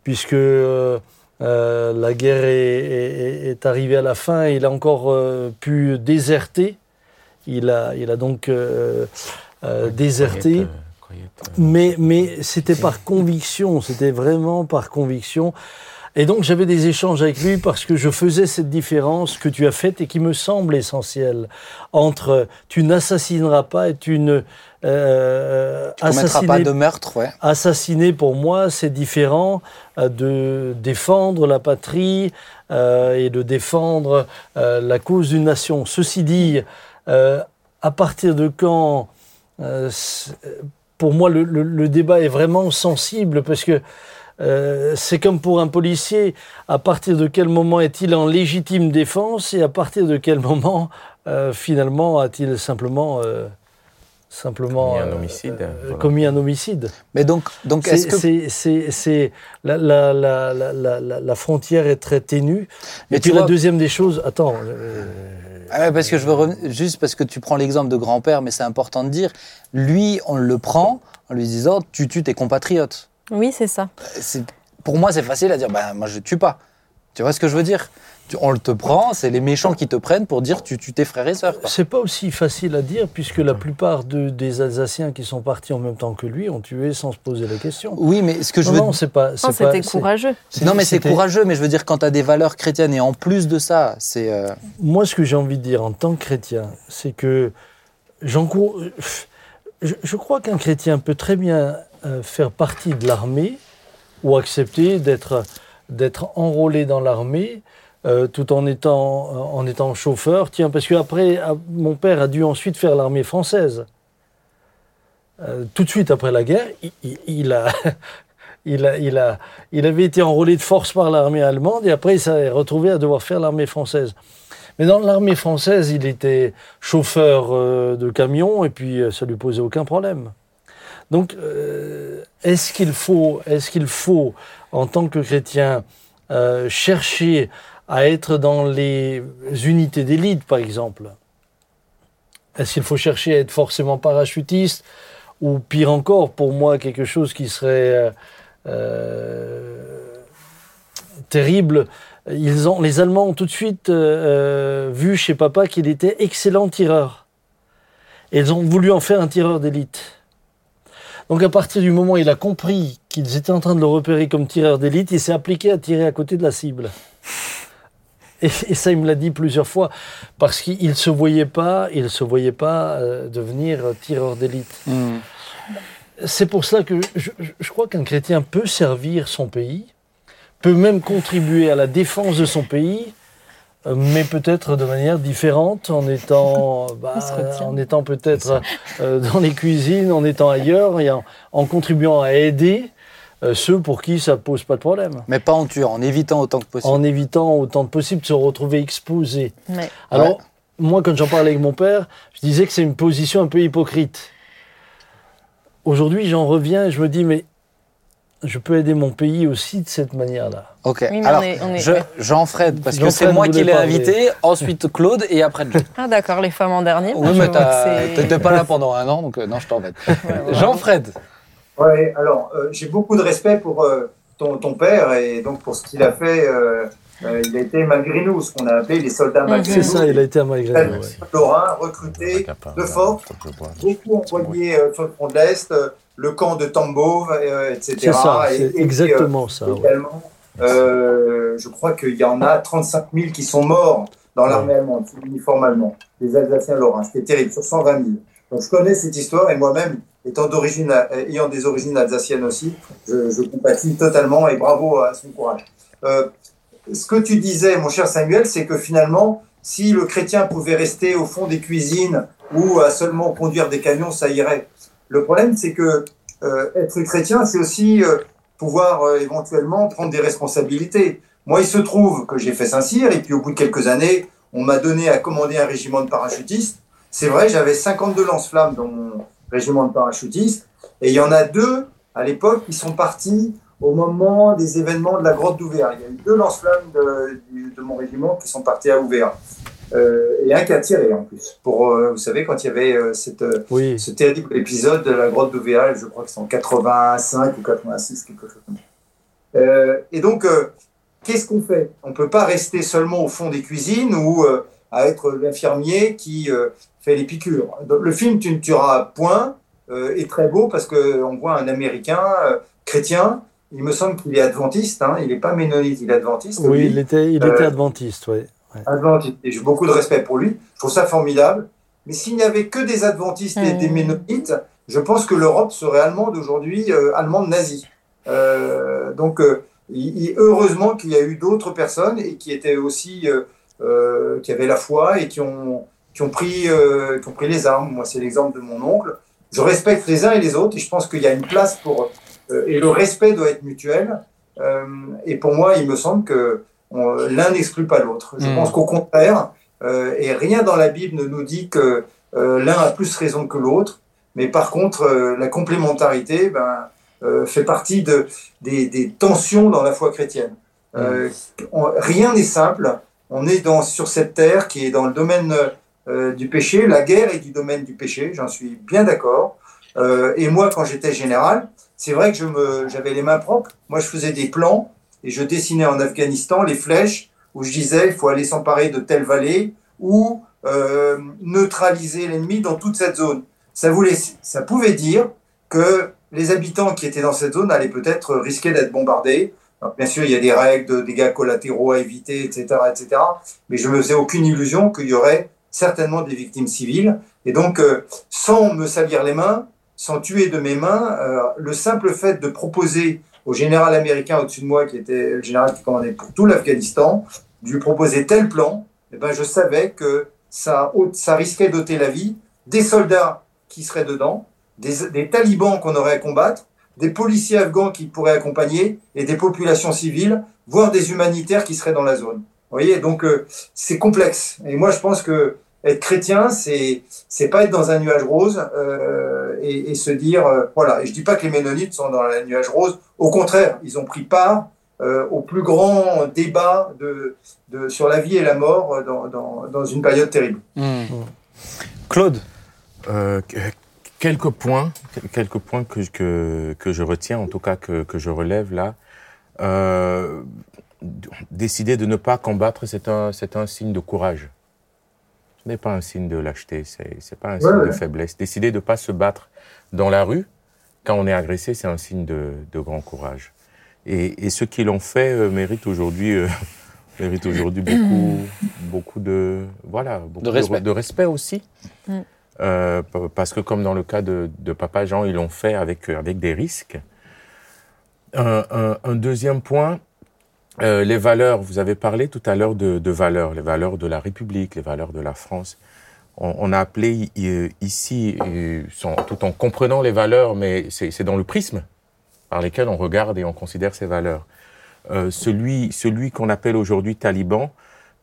puisque la guerre est, est, arrivée à la fin. Il a encore pu déserter. Il a, il a donc déserté. Mais, mais c'était par conviction, c'était vraiment par conviction. Et donc j'avais des échanges avec lui parce que je faisais cette différence que tu as faite et qui me semble essentielle entre tu n'assassineras pas et tu ne euh, tu commettras pas de meurtre, ouais. Assassiner pour moi c'est différent euh, de défendre la patrie euh, et de défendre euh, la cause d'une nation. Ceci dit, à partir de quand pour moi, le, débat est vraiment sensible parce que euh, c'est comme pour un policier, à partir de quel moment est-il en légitime défense et à partir de quel moment, euh, finalement, a-t-il simplement... Euh, simplement commis un homicide. commis un homicide. Mais donc, donc est-ce que c'est la, la, la, la, frontière est très ténue. Mais et puis la deuxième des choses, attends. Ah parce que je veux juste parce que tu prends l'exemple de grand-père, mais c'est important de dire, lui, on le prend en lui disant, tu tues tes compatriotes. Oui, c'est ça. Pour moi, c'est facile à dire, bah, moi, je tue pas. Tu vois ce que je veux dire? On le te prend, c'est les méchants qui te prennent pour dire tu tues tes frères et sœurs. C'est pas aussi facile à dire puisque la plupart des Alsaciens qui sont partis en même temps que lui ont tué sans se poser la question. Oui, mais ce que je veux non, c'est pas. c'était courageux. Non, mais c'est courageux, mais je veux dire quand tu as des valeurs chrétiennes et en plus de ça, c'est. Euh, moi, ce que j'ai envie de dire en tant que chrétien, c'est que. Je, crois qu'un chrétien peut très bien euh, faire partie de l'armée ou accepter d'être d'être enrôlé dans l'armée euh, tout en étant, euh, en étant chauffeur. Tiens, parce que après, mon père a dû ensuite faire l'armée française. tout de suite après la guerre, il, a, il, a, il, a, il avait été enrôlé de force par l'armée allemande et après il s'est retrouvé à devoir faire l'armée française. Mais dans l'armée française, il était chauffeur de camion et puis ça lui posait aucun problème. Donc, euh, est-ce qu'il faut, est-ce qu'il faut, en tant que chrétien, euh, chercher à être dans les unités d'élite, par exemple Est-ce qu'il faut chercher à être forcément parachutiste Ou pire encore, pour moi, quelque chose qui serait euh, terrible, ils ont, les Allemands ont tout de suite vu chez papa qu'il était excellent tireur. Et ils ont voulu en faire un tireur d'élite. Donc à partir du moment où il a compris qu'ils étaient en train de le repérer comme tireur d'élite, il s'est appliqué à tirer à côté de la cible. Et, ça, il me l'a dit plusieurs fois, parce qu'il ne se voyait pas, il se voyait pas euh, devenir tireur d'élite. Hmm. C'est pour cela que je crois qu'un chrétien peut servir son pays, peut même contribuer à la défense de son pays, euh, mais peut-être de manière différente, en étant, bah, en étant peut-être euh, dans les cuisines, en étant ailleurs, et en, contribuant à aider euh, ceux pour qui ça pose pas de problème. Mais pas en tuant, en évitant autant que possible. En évitant autant que possible de se retrouver exposé. Alors, moi, quand j'en parlais avec mon père, je disais que c'est une position un peu hypocrite. Aujourd'hui, j'en reviens et je me dis, mais je peux aider mon pays aussi de cette manière-là. Ok. Alors, Jean-Fred, parce que c'est moi qui l'ai invité, ensuite Claude et après Jay. Ah d'accord, les femmes en dernier. Oui, mais t'étais pas là pendant un an, donc euh, non, je t'embête. Jean-Fred. Oui, alors euh, j'ai beaucoup de respect pour euh, ton, ton, père et donc pour ce qu'il a fait. il a été malgré nous, ce qu'on a appelé les soldats malgré nous. C'est ça, il a été malgré nous. Lorrain, recruté de force, beaucoup envoyé sur le front de l'Est le camp de Tambov, euh, etc. C'est ça, c'est exactement ça. Également, euh, je crois qu'il y en a 35 000 qui sont morts dans l'armée allemande, sous l'uniforme allemand, les Alsaciens lorrains. C'était terrible, sur 120 000. Donc je connais cette histoire et moi-même, étant d'origine, ayant des origines alsaciennes aussi, je, compatis totalement et bravo à son courage. Euh, ce que tu disais, mon cher Samuel, c'est que finalement, si le chrétien pouvait rester au fond des cuisines ou à seulement conduire des camions, ça irait. Le problème, c'est que euh, être chrétien, c'est aussi euh, pouvoir euh, éventuellement prendre des responsabilités. Moi, il se trouve que j'ai fait Saint-Cyr, et puis au bout de quelques années, on m'a donné à commander un régiment de parachutistes. C'est vrai, j'avais 52 lance-flammes dans mon régiment de parachutistes, et il y en a deux à l'époque qui sont partis au moment des événements de la grotte d'Ouvert. Il y a eu deux lance-flammes de, de, mon régiment qui sont partis à Ouvert. Euh, et un qui a tiré en plus. Pour, euh, vous savez, quand il y avait euh, cette, ce terrible épisode de la grotte d'OVA, je crois que c'est en 85 ou 86, quelque chose comme ça. et donc, qu'est-ce qu'on fait? On ne peut pas rester seulement au fond des cuisines ou euh, à être l'infirmier qui euh, fait les piqûres. Le film Tu ne tueras point euh, est très beau parce qu'on voit un Américain chrétien. Il me semble qu'il est adventiste, hein, il n'est pas ménonite, il est adventiste. Oui, il était, il était adventiste, oui. Adventiste, et j'ai beaucoup de respect pour lui. Je trouve ça formidable. Mais s'il n'y avait que des adventistes et des ménonites, je pense que l'Europe serait allemande aujourd'hui, allemande nazie. donc, heureusement qu'il y a eu d'autres personnes et qui étaient aussi, euh, euh, qui avaient la foi et qui ont, qui ont, pris, euh, qui ont pris les armes. Moi, c'est l'exemple de mon oncle. Je respecte les uns et les autres et je pense qu'il y a une place pour. et le respect doit être mutuel. et pour moi, il me semble que l'un n'exclut pas l'autre. Je hmm. pense qu'au contraire, et rien dans la Bible ne nous dit que l'un a plus raison que l'autre. Mais par contre, la complémentarité, ben, euh, fait partie de, des, des, tensions dans la foi chrétienne. Euh, rien n'est simple. On est dans, sur cette terre qui est dans le domaine euh, du péché. La guerre est du domaine du péché, j'en suis bien d'accord. Euh, et moi, quand j'étais général, c'est vrai que je j'avais les mains propres. Moi, je faisais des plans et je dessinais en Afghanistan les flèches où je disais il faut aller s'emparer de telle vallée ou euh, neutraliser l'ennemi dans toute cette zone. Ça pouvait dire que les habitants qui étaient dans cette zone allaient peut-être risquer d'être bombardés. Bien sûr, il y a des règles de dégâts collatéraux à éviter, etc., etc. Mais je me faisais aucune illusion qu'il y aurait certainement des victimes civiles. Et donc, euh, sans me salir les mains, sans tuer de mes mains, euh, le simple fait de proposer au général américain au-dessus de moi, qui était le général qui commandait pour tout l'Afghanistan, de lui proposer tel plan, eh ben, je savais que ça, ça risquait d'ôter la vie des soldats qui seraient dedans, des, talibans qu'on aurait à combattre, des policiers afghans qui pourraient accompagner et des populations civiles, voire des humanitaires qui seraient dans la zone. Vous voyez, donc euh, c'est complexe. Et moi, je pense que être chrétien, c'est c'est pas être dans un nuage rose euh, et, se dire euh, voilà. Et je dis pas que les Ménonites sont dans un nuage rose. Au contraire, ils ont pris part au plus grand débat de, de, sur la vie et la mort dans, dans, dans une période terrible. Mmh. Claude? Quelques points, quelques points que, que, que, je retiens, en tout cas que, que je relève là. Euh, décider de ne pas combattre, c'est un, c'est un signe de courage. Ce n'est pas un signe de lâcheté, c'est, c'est pas un signe de faiblesse. Décider de ne pas se battre dans la rue, quand on est agressé, c'est un signe de, de grand courage. Et, et ceux qui l'ont fait euh, méritent aujourd'hui euh, méritent aujourd'hui beaucoup, beaucoup de voilà, beaucoup de respect, de, respect aussi. Mm. Euh, parce que comme dans le cas de, de Papa Jean, ils l'ont fait avec, euh, avec des risques. Un, un, un deuxième point, euh, les valeurs. Vous avez parlé tout à l'heure de, de, valeurs, les valeurs de la République, les valeurs de la France. On, on a appelé ici, sans, tout en comprenant les valeurs, mais c'est dans le prisme par lesquels on regarde et on considère ces valeurs. Euh, celui celui qu'on appelle aujourd'hui taliban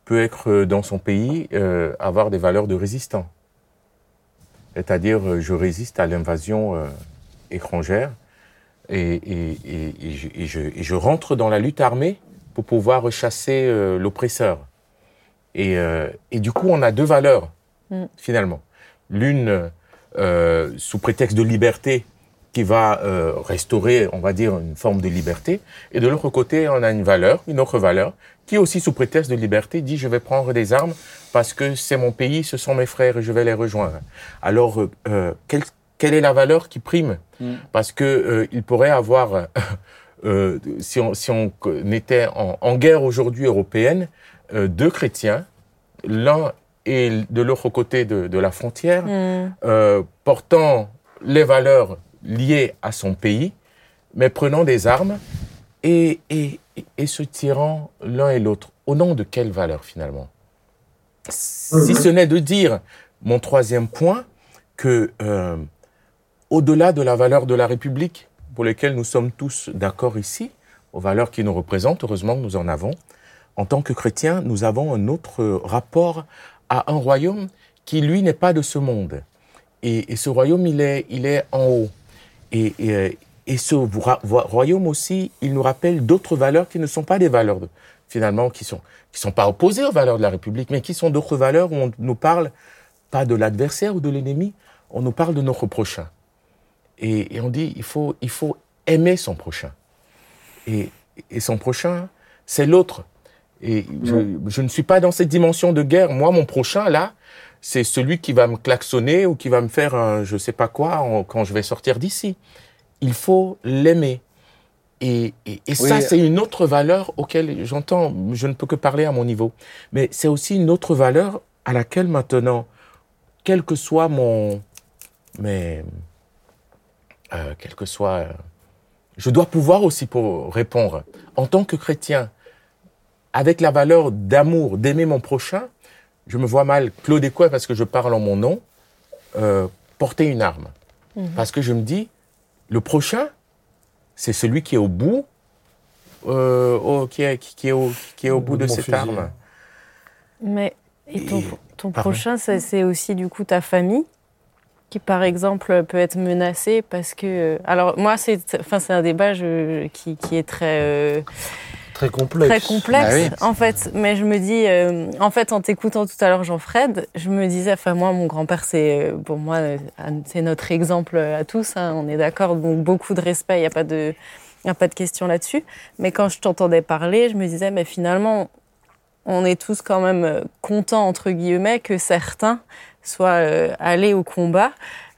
peut être dans son pays euh, avoir des valeurs de résistant c'est-à-dire euh, je résiste à l'invasion euh, étrangère et, et, et, je, je, je, rentre dans la lutte armée pour pouvoir chasser euh, l'oppresseur. Et, du coup, on a deux valeurs, mm. finalement. L'une sous prétexte de liberté qui va restaurer, on va dire, une forme de liberté. Et de l'autre côté, on a une valeur, une autre valeur, qui aussi sous prétexte de liberté dit je vais prendre des armes parce que c'est mon pays, ce sont mes frères et je vais les rejoindre. Alors, euh, euh quelle, quelle, est la valeur qui prime mm. Parce que euh, il pourrait avoir, euh, si, on, si on était en, en guerre aujourd'hui européenne, euh, deux chrétiens, l'un est de l'autre côté de, de, la frontière, mm. portant les valeurs liées à son pays, mais prenant des armes et, et, et se tirant l'un et l'autre. Au nom de quelle valeur finalement? Si ce n'est de dire, mon troisième point, que euh, au-delà de la valeur de la République, pour lesquelles nous sommes tous d'accord ici, aux valeurs qui nous représentent, heureusement nous en avons, en tant que chrétiens, nous avons un autre rapport à un royaume qui, lui, n'est pas de ce monde. Et, et, ce royaume, il est, il est en haut. Et, et, et ce royaume aussi, il nous rappelle d'autres valeurs qui ne sont pas des valeurs, de, finalement, qui sont, qui sont pas opposées aux valeurs de la République, mais qui sont d'autres valeurs où on nous parle pas de l'adversaire ou de l'ennemi, on nous parle de notre prochain. Et, et, on dit, il faut, il faut aimer son prochain. Et, et son prochain, c'est l'autre. Et je, je, ne suis pas dans cette dimension de guerre. Moi, mon prochain, là, c'est celui qui va me klaxonner ou qui va me faire un je sais pas quoi quand je vais sortir d'ici. Il faut l'aimer. Et, et, et ça, c'est une autre valeur auquel j'entends, je ne peux que parler à mon niveau. Mais c'est aussi une autre valeur à laquelle maintenant, quel que soit mon, mais, euh, quel que soit, euh, je dois pouvoir aussi pour répondre en tant que chrétien, avec la valeur d'amour, d'aimer mon prochain, je me vois mal Claude quoi parce que je parle en mon nom, euh, porter une arme. Mhm. Parce que je me dis, le prochain, c'est celui qui est au bout, euh, qui, est, qui, est au, qui est au bout de cette arme. Mais et ton, ton prochain, c'est aussi du coup ta famille qui par exemple peut être menacée parce que alors moi c'est enfin c'est un débat qui, qui, est très euh, Très complexe. Très complexe, ah en fait. Mais je me dis, euh, en fait, en t'écoutant tout à l'heure, Jean-Fred, je me disais, enfin, moi, mon grand-père, c'est, pour moi, euh, c'est notre exemple à tous, hein, on est d'accord, donc beaucoup de respect, il n'y a pas de, y a pas de question là-dessus. Mais quand je t'entendais parler, je me disais, mais finalement, on est tous quand même euh, contents, entre guillemets, que certains soient allés au combat.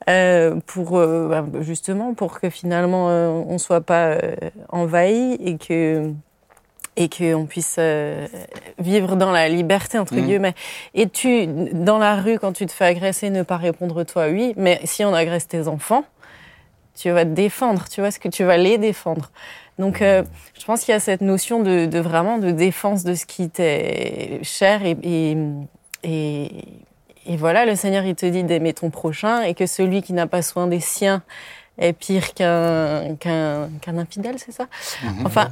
Euh, pour bah, justement pour que finalement on soit pas envahi et que et qu'on puisse euh, vivre dans la liberté, entre mmh. guillemets. Et tu, dans la rue, quand tu te fais agresser, ne pas répondre toi oui, mais si on agresse tes enfants, tu vas te défendre, tu vois, ce que tu vas les défendre. Donc, euh, je pense qu'il y a cette notion de, de, vraiment de défense de ce qui t'est cher et, et, et, et, voilà, le Seigneur, il te dit d'aimer ton prochain et que celui qui n'a pas soin des siens est pire qu'un qu'un infidèle, c'est ça? Mhm. Enfin,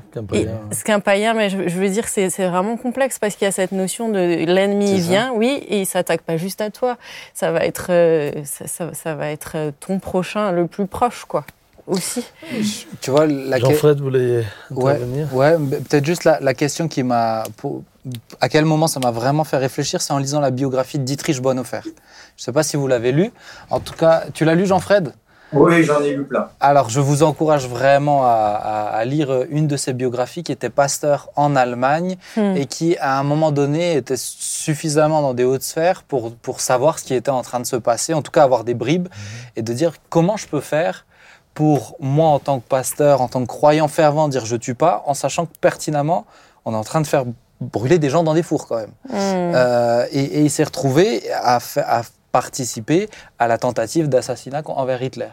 c'est qu'un païen, mais je, veux dire, c'est vraiment complexe parce qu'il y a cette notion de l'ennemi vient, oui, et il s'attaque pas juste à toi. Ça va être, euh, ça, ça, va être euh, ton prochain le plus proche, quoi. Aussi. Tu vois, la Jean-Fred voulait intervenir. Ouais, ouais peut-être juste la, la, question qui m'a. À quel moment ça m'a vraiment fait réfléchir, c'est en lisant la biographie de Dietrich Bonhoeffer. Je ne sais pas si vous l'avez lu. En tout cas, tu l'as lu, Jean-Fred? Oui, j'en ai lu plein. Alors, je vous encourage vraiment à, lire une de ses biographies qui était pasteur en Allemagne hmm. et qui, à un moment donné, était suffisamment dans des hautes sphères pour, pour savoir ce qui était en train de se passer, en tout cas avoir des bribes hmm. et de dire comment je peux faire pour moi, en tant que pasteur, en tant que croyant fervent, dire je tue pas, en sachant que pertinemment, on est en train de faire brûler des gens dans des fours quand même. Hmm. Euh, et, il s'est retrouvé à, à participé à la tentative d'assassinat envers Hitler.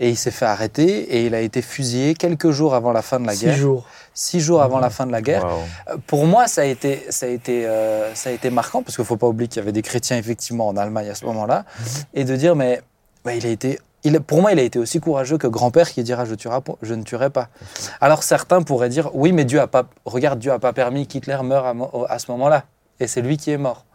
Et il s'est fait arrêter et il a été fusillé quelques jours avant la fin de la guerre. Six jours. Six jours avant la fin de la guerre. Euh, pour moi, ça a été, ça a été, euh, ça a été marquant parce qu'il ne faut pas oublier qu'il y avait des chrétiens effectivement en Allemagne à ce moment-là. Mhm. Et de dire, mais il a été il, pour moi, il a été aussi courageux que grand-père qui dira je, ne tuerai pas. Alors certains pourraient dire oui, mais Dieu a pas, regarde, Dieu a pas permis qu'Hitler meure à, à ce moment-là, et c'est lui qui est mort.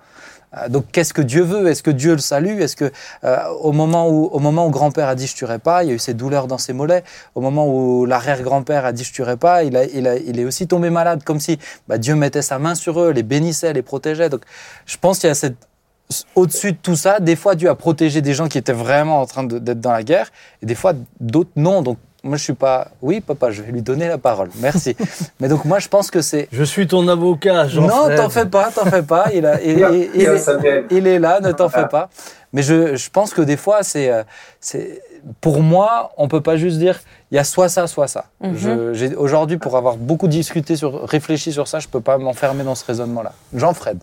Euh, donc qu'est-ce que Dieu veut? Est-ce que Dieu le salue? Est-ce que euh, au moment où au moment où grand-père a dit je tuerai pas, il y a eu ces douleurs dans ses mollets. Au moment où l'arrière-grand-père a dit je tuerai pas, il, a, est aussi tombé malade, comme si bah, Dieu mettait sa main sur eux, les bénissait, les protégeait. Donc je pense qu'il y a cette au-dessus de tout ça, des fois Dieu a protégé des gens qui étaient vraiment en train d'être dans la guerre, et des fois d'autres non. Moi, je suis pas. Oui, papa, je vais lui donner la parole. Merci. Mais donc, moi, je pense que c'est. Je suis ton avocat, jean Non, t'en fais pas, t'en fais pas. Il, a, il, est, là, ne t'en fais pas. Mais je, je, pense que des fois, c'est, euh, c'est, pour moi, on peut pas juste dire il y a soit ça, soit ça. Mhm. Aujourd'hui, pour avoir beaucoup discuté sur, réfléchi sur ça, je peux pas m'enfermer dans ce raisonnement-là. Jean-Fred.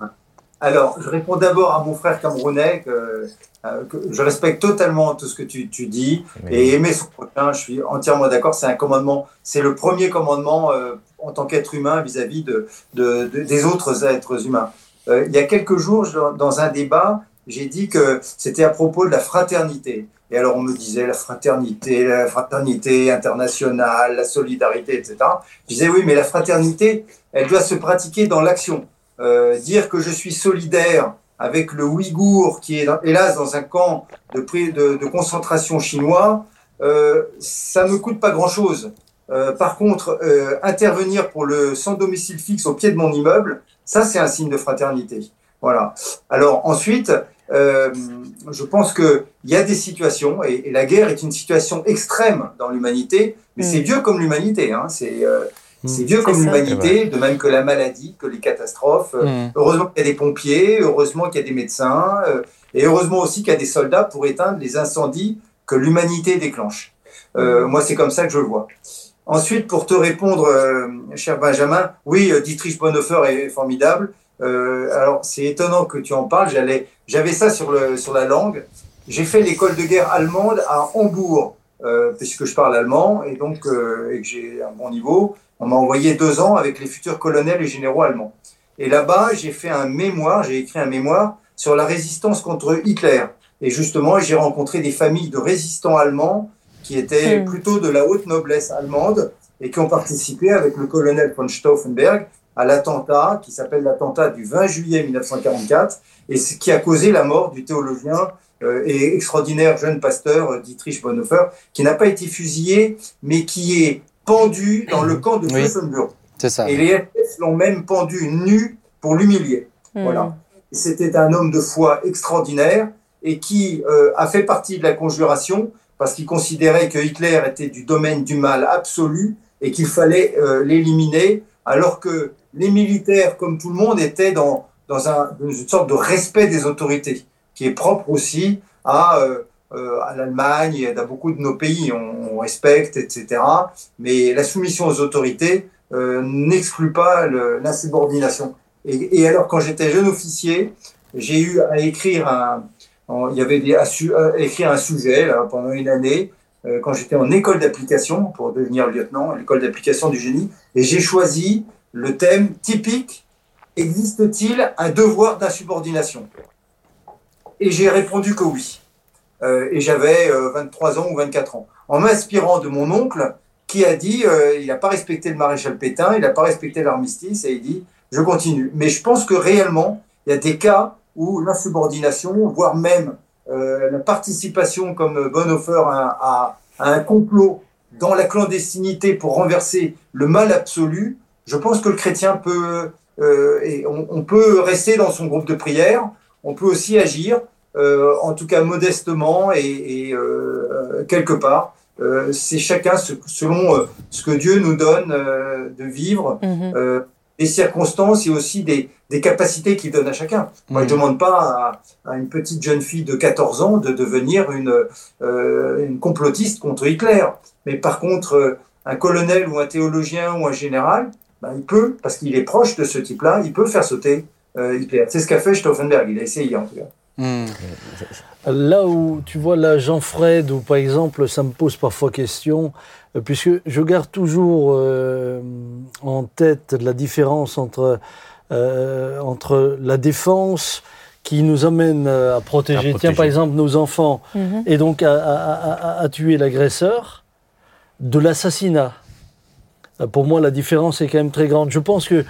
Alors, je réponds d'abord à mon frère camerounais que, euh, je respecte totalement tout ce que tu, dis et aimer son prochain, je suis entièrement d'accord. C'est un commandement, c'est le premier commandement euh, en tant qu'être humain vis-à-vis de, des autres êtres humains. Euh, il y a quelques jours, dans un débat, j'ai dit que c'était à propos de la fraternité. Et alors on me disait la fraternité, la fraternité internationale, la solidarité, etc. Je disais oui, mais la fraternité, elle doit se pratiquer dans l'action. Euh, dire que je suis solidaire avec le Ouïghour qui est hélas dans un camp de, de, de concentration chinois, euh, ça me coûte pas grand-chose. Euh, par contre, euh, intervenir pour le sans domicile fixe au pied de mon immeuble, ça c'est un signe de fraternité. Voilà. Alors ensuite, euh, je pense qu'il y a des situations, et, et, la guerre est une situation extrême dans l'humanité, mais c'est mm. vieux comme l'humanité. Hein, c'est C'est vieux comme l'humanité, de même que la maladie, que les catastrophes. Mm. Heureusement qu'il y a des pompiers, heureusement qu'il y a des médecins, euh, et heureusement aussi qu'il y a des soldats pour éteindre les incendies que l'humanité déclenche. Euh, moi, c'est comme ça que je le vois. Ensuite, pour te répondre, euh, cher Benjamin, oui, Dietrich Bonhoeffer est formidable. Euh, alors, c'est étonnant que tu en parles. J'allais, j'avais ça sur le sur la langue. J'ai fait l'école de guerre allemande à Hambourg, euh, puisque je parle allemand et donc euh, et que j'ai un bon niveau. On m'a envoyé deux ans avec les futurs colonels et généraux allemands. Et là-bas, j'ai fait un mémoire, j'ai écrit un mémoire sur la résistance contre Hitler. Et justement, j'ai rencontré des familles de résistants allemands qui étaient Hmm. plutôt de la haute noblesse allemande et qui ont participé avec le colonel von Stauffenberg à l'attentat qui s'appelle l'attentat du 20 juillet 1944 et ce qui a causé la mort du théologien euh, et extraordinaire jeune pasteur euh, Dietrich Bonhoeffer, qui n'a pas été fusillé, mais qui est pendu dans le camp de Oui. Flossenburg. C'est ça. Et les SS l'ont même pendu nu pour l'humilier. Hmm. Voilà. C'était un homme de foi extraordinaire et qui euh, a fait partie de la conjuration parce qu'il considérait que Hitler était du domaine du mal absolu et qu'il fallait euh, l'éliminer, alors que les militaires, comme tout le monde, étaient dans, dans, un, dans une sorte de respect des autorités, qui est propre aussi à, euh, à l'Allemagne à beaucoup de nos pays. On, on respecte, etc. Mais la soumission aux autorités euh, n'exclut pas l'insubordination. Et, et alors, quand j'étais jeune officier, j'ai eu à écrire un, il y avait des, à écrire un sujet là, pendant une année euh, quand j'étais en école d'application pour devenir lieutenant, l'école d'application du génie, et j'ai choisi le thème typique existe-t-il un devoir d'insubordination? Et j'ai répondu que oui. Euh, et j'avais euh, 23 ans ou 24 ans. En m'inspirant de mon oncle qui a dit euh, il n'a pas respecté le maréchal Pétain, il n'a pas respecté l'armistice, et il dit je continue. Mais je pense que réellement, il y a des cas où l'insubordination, voire même euh, la participation comme Bonhoeffer à, à, un complot dans la clandestinité pour renverser le mal absolu, je pense que le chrétien peut, euh, et on, on peut rester dans son groupe de prière, on peut aussi agir, euh, en tout cas modestement et, et euh, quelque part. Euh, c'est chacun ce- selon euh, ce que Dieu nous donne euh, de vivre, Mhm. euh, des circonstances et aussi des, des capacités qu'il donne à chacun. Moi, je Mhm. ne demande pas à, à une petite jeune fille de 14 ans de devenir une, euh, une complotiste contre Hitler. Mais par contre, euh, un colonel ou un théologien ou un général, ben, il peut, parce qu'il est proche de ce type-là, il peut faire sauter euh, Hitler. C'est ce qu'a fait Stauffenberg, il a essayé en tout cas. Hmm. Là où, tu vois, là, Jean-Fred, ou par exemple, ça me pose parfois question, euh, puisque je garde toujours euh, en tête la différence entre, euh, entre la défense qui nous amène à protéger, À tiens, par exemple, nos enfants, Mhm. et donc à, à- à- à tuer l'agresseur, de l'assassinat. Pour moi, la différence est quand même très grande. Je pense que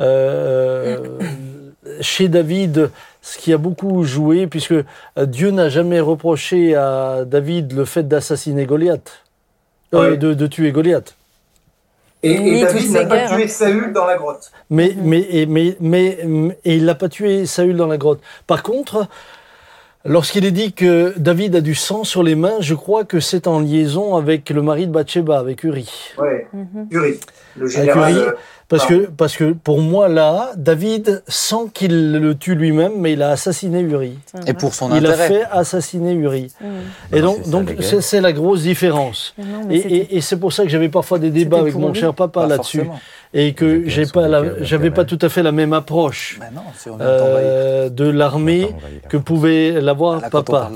euh, chez David, ce qui a beaucoup joué, puisque euh, Dieu n'a jamais reproché à David le fait d'assassiner Goliath, Euh, Ouais. de, de tuer Goliath. Et, et David n'a pas tué. Saül dans la grotte. Mais, Mhm. mais, et, mais, mais, et il n'a pas tué Saül dans la grotte. Par contre, lorsqu'il est dit que David a du sang sur les mains, je crois que c'est en liaison avec le mari de Bathsheba, avec Uri. Ouais, Mhm. Uri, le général. Uri, Parce que, parce que pour moi, là, David, sans qu'il le tue lui-même, mais il a assassiné Uri. Et pour son Il a intérêt. fait assassiner Uri. Mhm. Et Non, donc, donc c'est la grosse différence. Mais non, mais Et, et- et c'est pour ça que j'avais parfois des débats avec mon lui. cher papa là-dessus. Et que j'ai pas j'avais pas tout à fait la même approche non, si on vient de t'envahir. euh, de l'armée que pouvait l'avoir Là, quand on papa.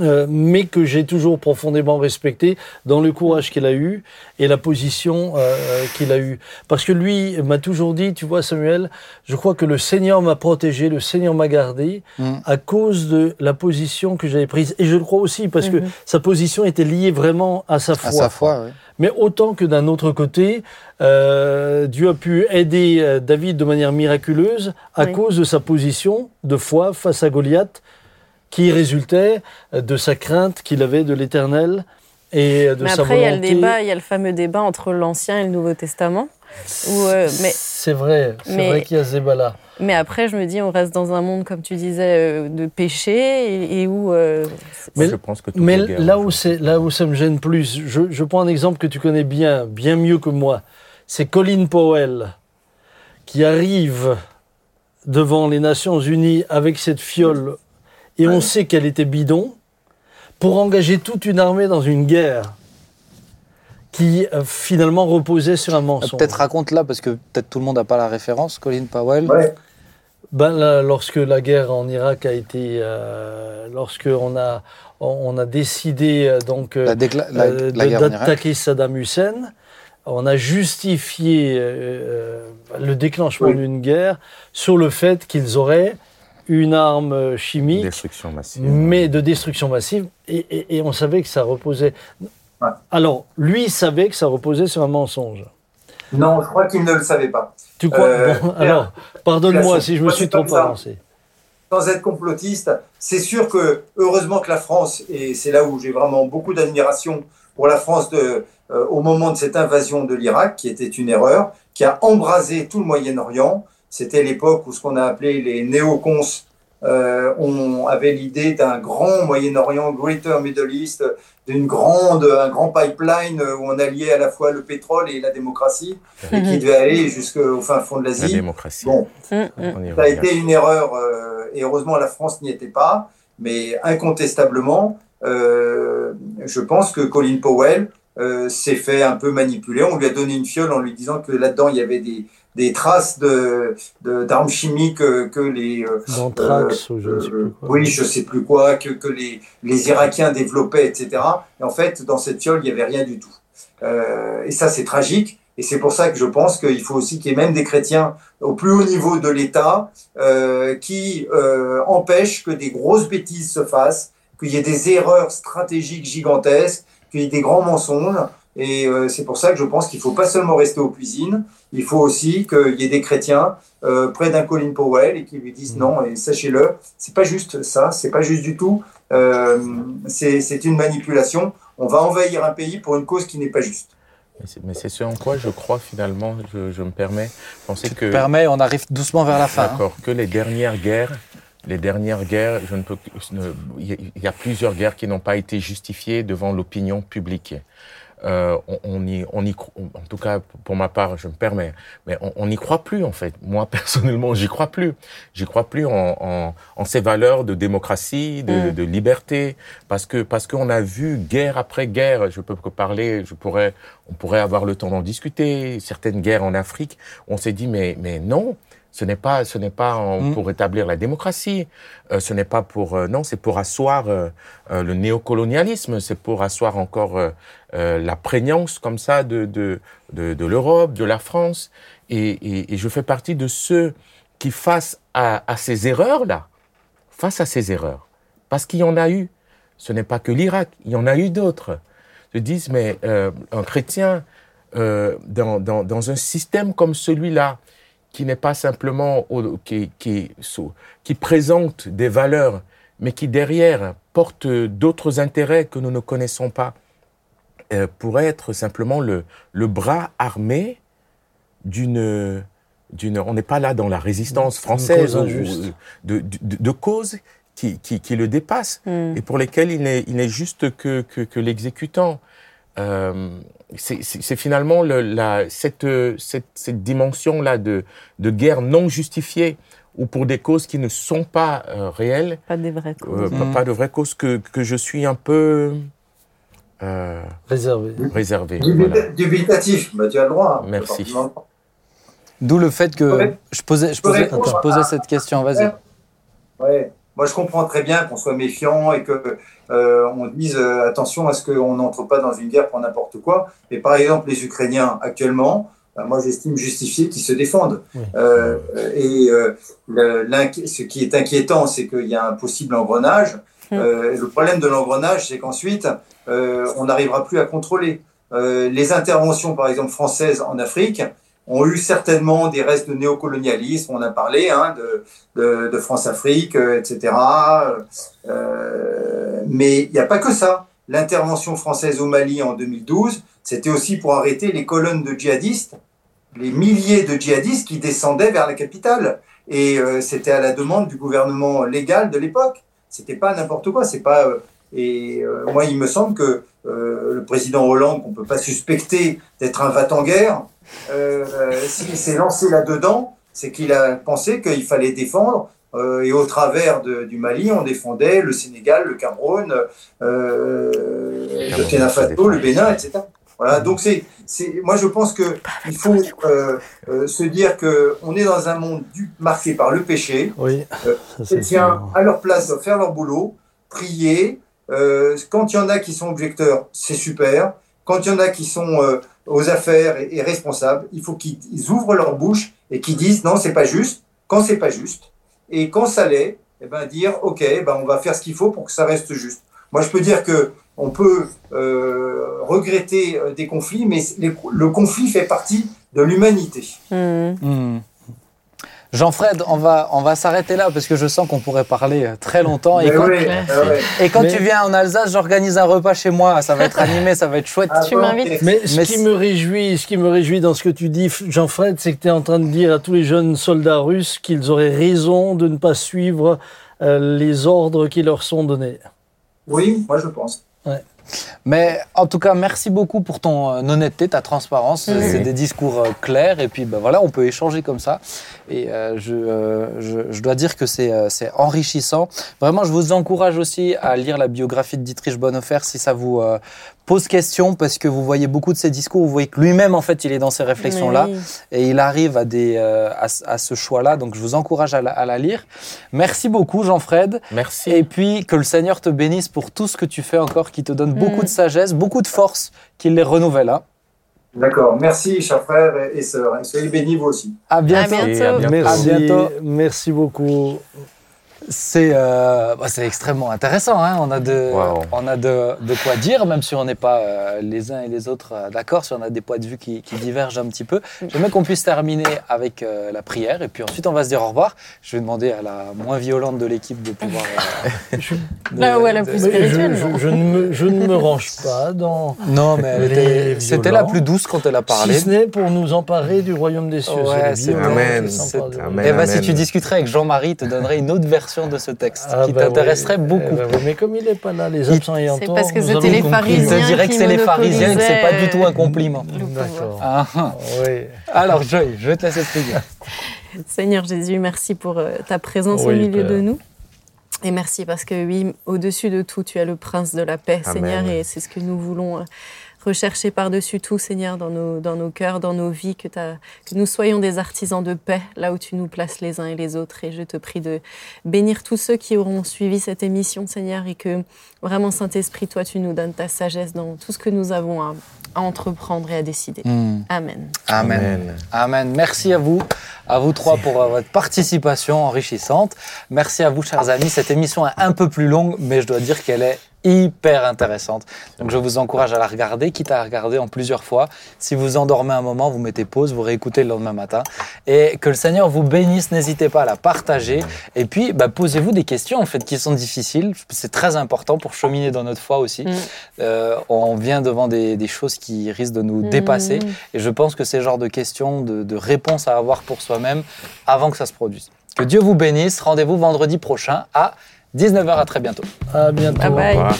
Euh, mais que j'ai toujours profondément respecté dans le courage qu'il a eu et la position euh, qu'il a eue. Parce que lui m'a toujours dit, tu vois Samuel, je crois que le Seigneur m'a protégé, le Seigneur m'a gardé Mm. à cause de la position que j'avais prise. Et je le crois aussi parce que Mhm. sa position était liée vraiment à sa foi. À sa foi, oui. Mais autant que d'un autre côté, euh, Dieu a pu aider euh, David de manière miraculeuse à Oui. cause de sa position de foi face à Goliath, qui résultait euh, de sa crainte qu'il avait de l'Éternel et euh, de Mais sa après, il y a le volonté. débat, il y a le fameux débat entre l'Ancien et le Nouveau Testament. Où, euh, mais- C'est vrai, c'est vrai qu'il y a ce débat-là. Mais après, je me dis, on reste dans un monde, comme tu disais, euh, de péché et, et où. euh, Mais- je pense que Mais guerres là où, c'est, là où ça me gêne plus, je, je prends un exemple que tu connais bien, bien mieux que moi. c'est Colin Powell qui arrive devant les Nations Unies avec cette fiole, et on sait qu'elle était bidon, pour engager toute une armée dans une guerre qui euh, finalement reposait sur un mensonge. Peut-être raconte là, parce que peut-être tout le monde n'a pas la référence, Colin Powell. Ouais. Ben là, lorsque la guerre en Irak a été, euh, lorsque on a, on a décidé euh, donc d'attaquer Saddam Hussein, on a justifié le déclenchement Oui. d'une guerre sur le fait qu'ils auraient une arme chimique, Destruction massive. mais de destruction massive, et, et- et on savait que ça reposait. Ouais. Alors, lui savait que ça reposait sur un mensonge. Non, je crois qu'il ne le savait pas. Tu crois Euh, Bon, Alors, pardonne-moi si je me suis trop avancé. sans être complotiste, c'est sûr que heureusement que la France, et c'est là où j'ai vraiment beaucoup d'admiration pour la France de, euh, au moment de cette invasion de l'Irak, qui était une erreur, qui a embrasé tout le Moyen-Orient. C'était l'époque où ce qu'on a appelé les néocons euh, on avait l'idée d'un grand Moyen-Orient, Greater Middle East, d'une grande, un grand pipeline où on alliait à la fois le pétrole et la démocratie, et qui devait aller jusqu'au fin fond de La l'Asie. démocratie. Bon, ça a été une erreur euh, et heureusement la France n'y était pas, mais incontestablement, euh, je pense que Colin Powell euh, s'est fait un peu manipuler. On lui a donné une fiole en lui disant que là-dedans il y avait des, des traces de d'armes chimiques euh, que les euh, D'anthrax ou je ne sais plus quoi. oui, je sais plus quoi, que, que les, les Irakiens développaient, etc. Et en fait, dans cette fiole, il n'y avait rien du tout. Euh, et ça, c'est tragique. Et c'est pour ça que je pense qu'il faut aussi qu'il y ait même des chrétiens au plus haut niveau de l'État euh, qui euh, empêchent que des grosses bêtises se fassent, qu'il y ait des erreurs stratégiques gigantesques, qu'il y ait des grands mensonges. Et euh, c'est pour ça que je pense qu'il faut pas seulement rester aux cuisines, il faut aussi qu'il y ait des chrétiens euh, près d'un Colin Powell et qui lui disent non. Et sachez-le, c'est pas juste ça, c'est pas juste du tout. Euh, c'est c'est une manipulation. On va envahir un pays pour une cause qui n'est pas juste. Mais c'est- ce en quoi je crois finalement, je, je me permets, penser que... Permet, on arrive doucement vers la fin. hein. D'accord, que les dernières guerres, les dernières guerres, je ne peux, ne- il y a plusieurs guerres qui n'ont pas été justifiées devant l'opinion publique. Euh, on, on y, on y, en tout cas pour ma part, je me permets, mais on on n'y croit plus en fait. Moi personnellement, j'y crois plus. J'y crois plus en, en, en ces valeurs de démocratie, de, Mm. de liberté, parce que parce qu'on a vu guerre après guerre. Je peux que parler, je pourrais, on pourrait avoir le temps d'en discuter. Certaines guerres en Afrique, on s'est dit mais mais non. Ce n'est pas, ce n'est pas en- Mm. pour établir la démocratie. Euh, ce n'est pas pour, euh, non, c'est pour asseoir euh, euh, le néocolonialisme. C'est pour asseoir encore euh, la prégnance comme ça de de de, de l'Europe, de la France. Et, et, et je fais partie de ceux qui, face à, à ces erreurs là, face à ces erreurs, parce qu'il y en a eu. Ce n'est pas que l'Irak, il y en a eu d'autres. Se disent mais euh, un chrétien euh, dans, dans dans un système comme celui-là qui n'est pas simplement qui, qui, présente des valeurs, mais qui derrière porte d'autres intérêts que nous ne connaissons pas, euh, pourrait être simplement le, le bras armé d'une d'une. On n'est pas là dans la résistance française cause ou- de, de, causes qui, qui, qui le dépassent Mm. et pour lesquels il n'est, il n'est juste que, que, que l'exécutant. Euh, c'est, finalement le, la, cette, euh, cette, cette dimension-là de, de guerre non justifiée ou pour des causes qui ne sont pas euh, réelles, Pas des vraies euh, causes. pas- Mhm. pas de vraies causes, que, que je suis un peu euh, Réservé. réservé. Dubita- Voilà. Dubitatif, bah, tu as le droit. hein. Merci. D'où le fait que je posais, je Je peux posais, répondre je posais à- cette question. Vas-y. Ouais. Moi, je comprends très bien qu'on soit méfiant et que euh, on dise euh, attention à ce qu'on n'entre pas dans une guerre pour n'importe quoi. Mais par exemple, les Ukrainiens actuellement, euh, moi, j'estime justifié qu'ils se défendent. Oui. Euh, et le- ce qui est inquiétant, c'est qu'il y a un possible engrenage. Et le problème de l'engrenage, c'est qu'ensuite, on n'arrivera plus à contrôler. Les interventions, par exemple, françaises en Afrique ont eu certainement des restes de néocolonialisme. On a parlé hein, de, France-Afrique, euh, etc. Euh, mais il n'y a pas que ça. L'intervention française au Mali en 2012, c'était aussi pour arrêter les colonnes de djihadistes, les milliers de djihadistes qui descendaient vers la capitale. Et euh, c'était à la demande du gouvernement légal de l'époque. C'était pas n'importe quoi. C'est pas. et moi, il me semble que le président Hollande, qu'on peut pas suspecter d'être un va-t-en-guerre, euh, s'il s'est lancé là-dedans, c'est qu'il a pensé qu'il fallait défendre. euh, et au travers de- du Mali, on défendait le Sénégal, le Cameroun, euh, le Burkina Faso, le Bénin, etc. Voilà, donc c'est, c'est, moi je pense que il faut euh, euh, se dire que on est dans un monde du- marqué par le péché. Oui, Euh, ça, sûr. à leur place, doivent faire leur boulot, prier. Euh, quand il y en a qui sont objecteurs, c'est super. Quand il y en a qui sont euh, aux affaires et, et responsables, il faut qu'ils ils ouvrent leur bouche et qu'ils disent non, c'est pas juste. Quand c'est pas juste, et quand ça l'est, eh ben dire ok, ben on va faire ce qu'il faut pour que ça reste juste. Moi, je peux dire que on peut euh, regretter euh, des conflits, mais les- le conflit fait partie de l'humanité. Hmm. Hmm. Jean-Fred, on va, on va s'arrêter là parce que je sens qu'on pourrait parler euh, très longtemps. Et quand, oui, clair. ouais. et quand Mais- tu viens en Alsace, j'organise un repas chez moi. Ça va être animé, ça va être chouette. Ah, Tu bon, m'invites. Mais ce Mais qui me réjouit, ce qui me réjouit dans ce que tu dis, Jean-Fred, c'est que tu es en train de dire à tous les jeunes soldats russes qu'ils auraient raison de ne pas suivre euh, les ordres qui leur sont donnés. Oui, moi je pense. Mais en tout cas, merci beaucoup pour ton euh, honnêteté, ta transparence. C'est des discours euh, clairs et puis ben voilà, on peut échanger comme ça. Et euh, je, euh, je, je dois dire que c'est euh, enrichissant. Vraiment, je vous encourage aussi à lire la biographie de Dietrich Bonhoeffer si ça vous pose question parce que vous voyez beaucoup de ses discours, vous voyez que lui-même en fait, il est dans ces réflexions-là oui. et il arrive à, des, euh, à, ce- à ce choix-là. Donc je vous encourage à la, à la lire. Merci beaucoup, Jean-Fred. Merci. Et puis que le Seigneur te bénisse pour tout ce que tu fais encore, qui te donne beaucoup Mm. de sagesse, beaucoup de force, qu'il les renouvelle. hein. D'accord. Merci, chers frères et- et sœurs. Et Soyez bénis vous aussi. À bientôt. À bientôt. Et à bientôt. Merci, À bientôt. merci beaucoup. C'est euh, bah, c'est extrêmement intéressant. hein. On a, de, Wow. on a de, de quoi dire, même si on n'est pas euh, les uns et les autres euh, d'accord, si on a des points de vue qui, qui divergent un petit peu. J'aimerais qu'on puisse terminer avec euh, la prière et puis ensuite on va se dire au revoir. Je vais demander à la moins violente de l'équipe de pouvoir. euh, de- Là où elle est de- plus Mais spirituelle, je, non je- je ne me, je ne me range pas dans. Non, mais c'était la plus douce quand elle a parlé. Si ce n'est pour nous emparer du royaume des cieux. Ouais, c'est Amen. Amen. Eh ben, si tu discuterais avec Jean-Marie, il te donnerait une autre version de ce texte Ah, qui bah t'intéresserait oui. beaucoup. Eh ben oui, mais comme il n'est pas là, les absents ayant C'est tort, parce que c'était les pharisiens. te dirait que c'est les pharisiens et que c'est pas du tout un compliment. D'accord. Ah, ah. Oui. Alors, Joy, je te laisse expliquer. Seigneur Jésus, merci pour euh, ta présence au milieu Père. de nous. Et merci parce que oui, au-dessus de tout, tu es le prince de la paix, Amen. Seigneur, et c'est ce que nous voulons euh, rechercher par-dessus tout, Seigneur, dans nos, dans nos cœurs, dans nos vies, que, nous soyons des artisans de paix, là où tu nous places les uns et les autres. Et je te prie de bénir tous ceux qui auront suivi cette émission, Seigneur, et que vraiment, Saint-Esprit, toi, tu nous donnes ta sagesse dans tout ce que nous avons à, à entreprendre et à décider. Hmm. Amen. Amen. Amen. Merci à vous, à vous trois pour euh, votre participation enrichissante. Merci à vous, chers amis. Cette émission est un peu plus longue, mais je dois dire qu'elle est hyper intéressante. Donc je vous encourage à la regarder, quitte à la regarder en plusieurs fois. Si vous endormez un moment, vous mettez pause, vous réécoutez le lendemain matin. Et que le Seigneur vous bénisse, n'hésitez pas à la partager. Et puis, bah, posez-vous des questions en fait qui sont difficiles. C'est très important pour cheminer dans notre foi aussi. Mm. Euh, on vient devant des, des choses qui risquent de nous dépasser. Mm. Et je pense que c'est le genre de questions, de, de réponses à avoir pour soi-même avant que ça se produise. Que Dieu vous bénisse. Rendez-vous vendredi prochain à 19h. À très bientôt. À bientôt. Bye bye. Au revoir.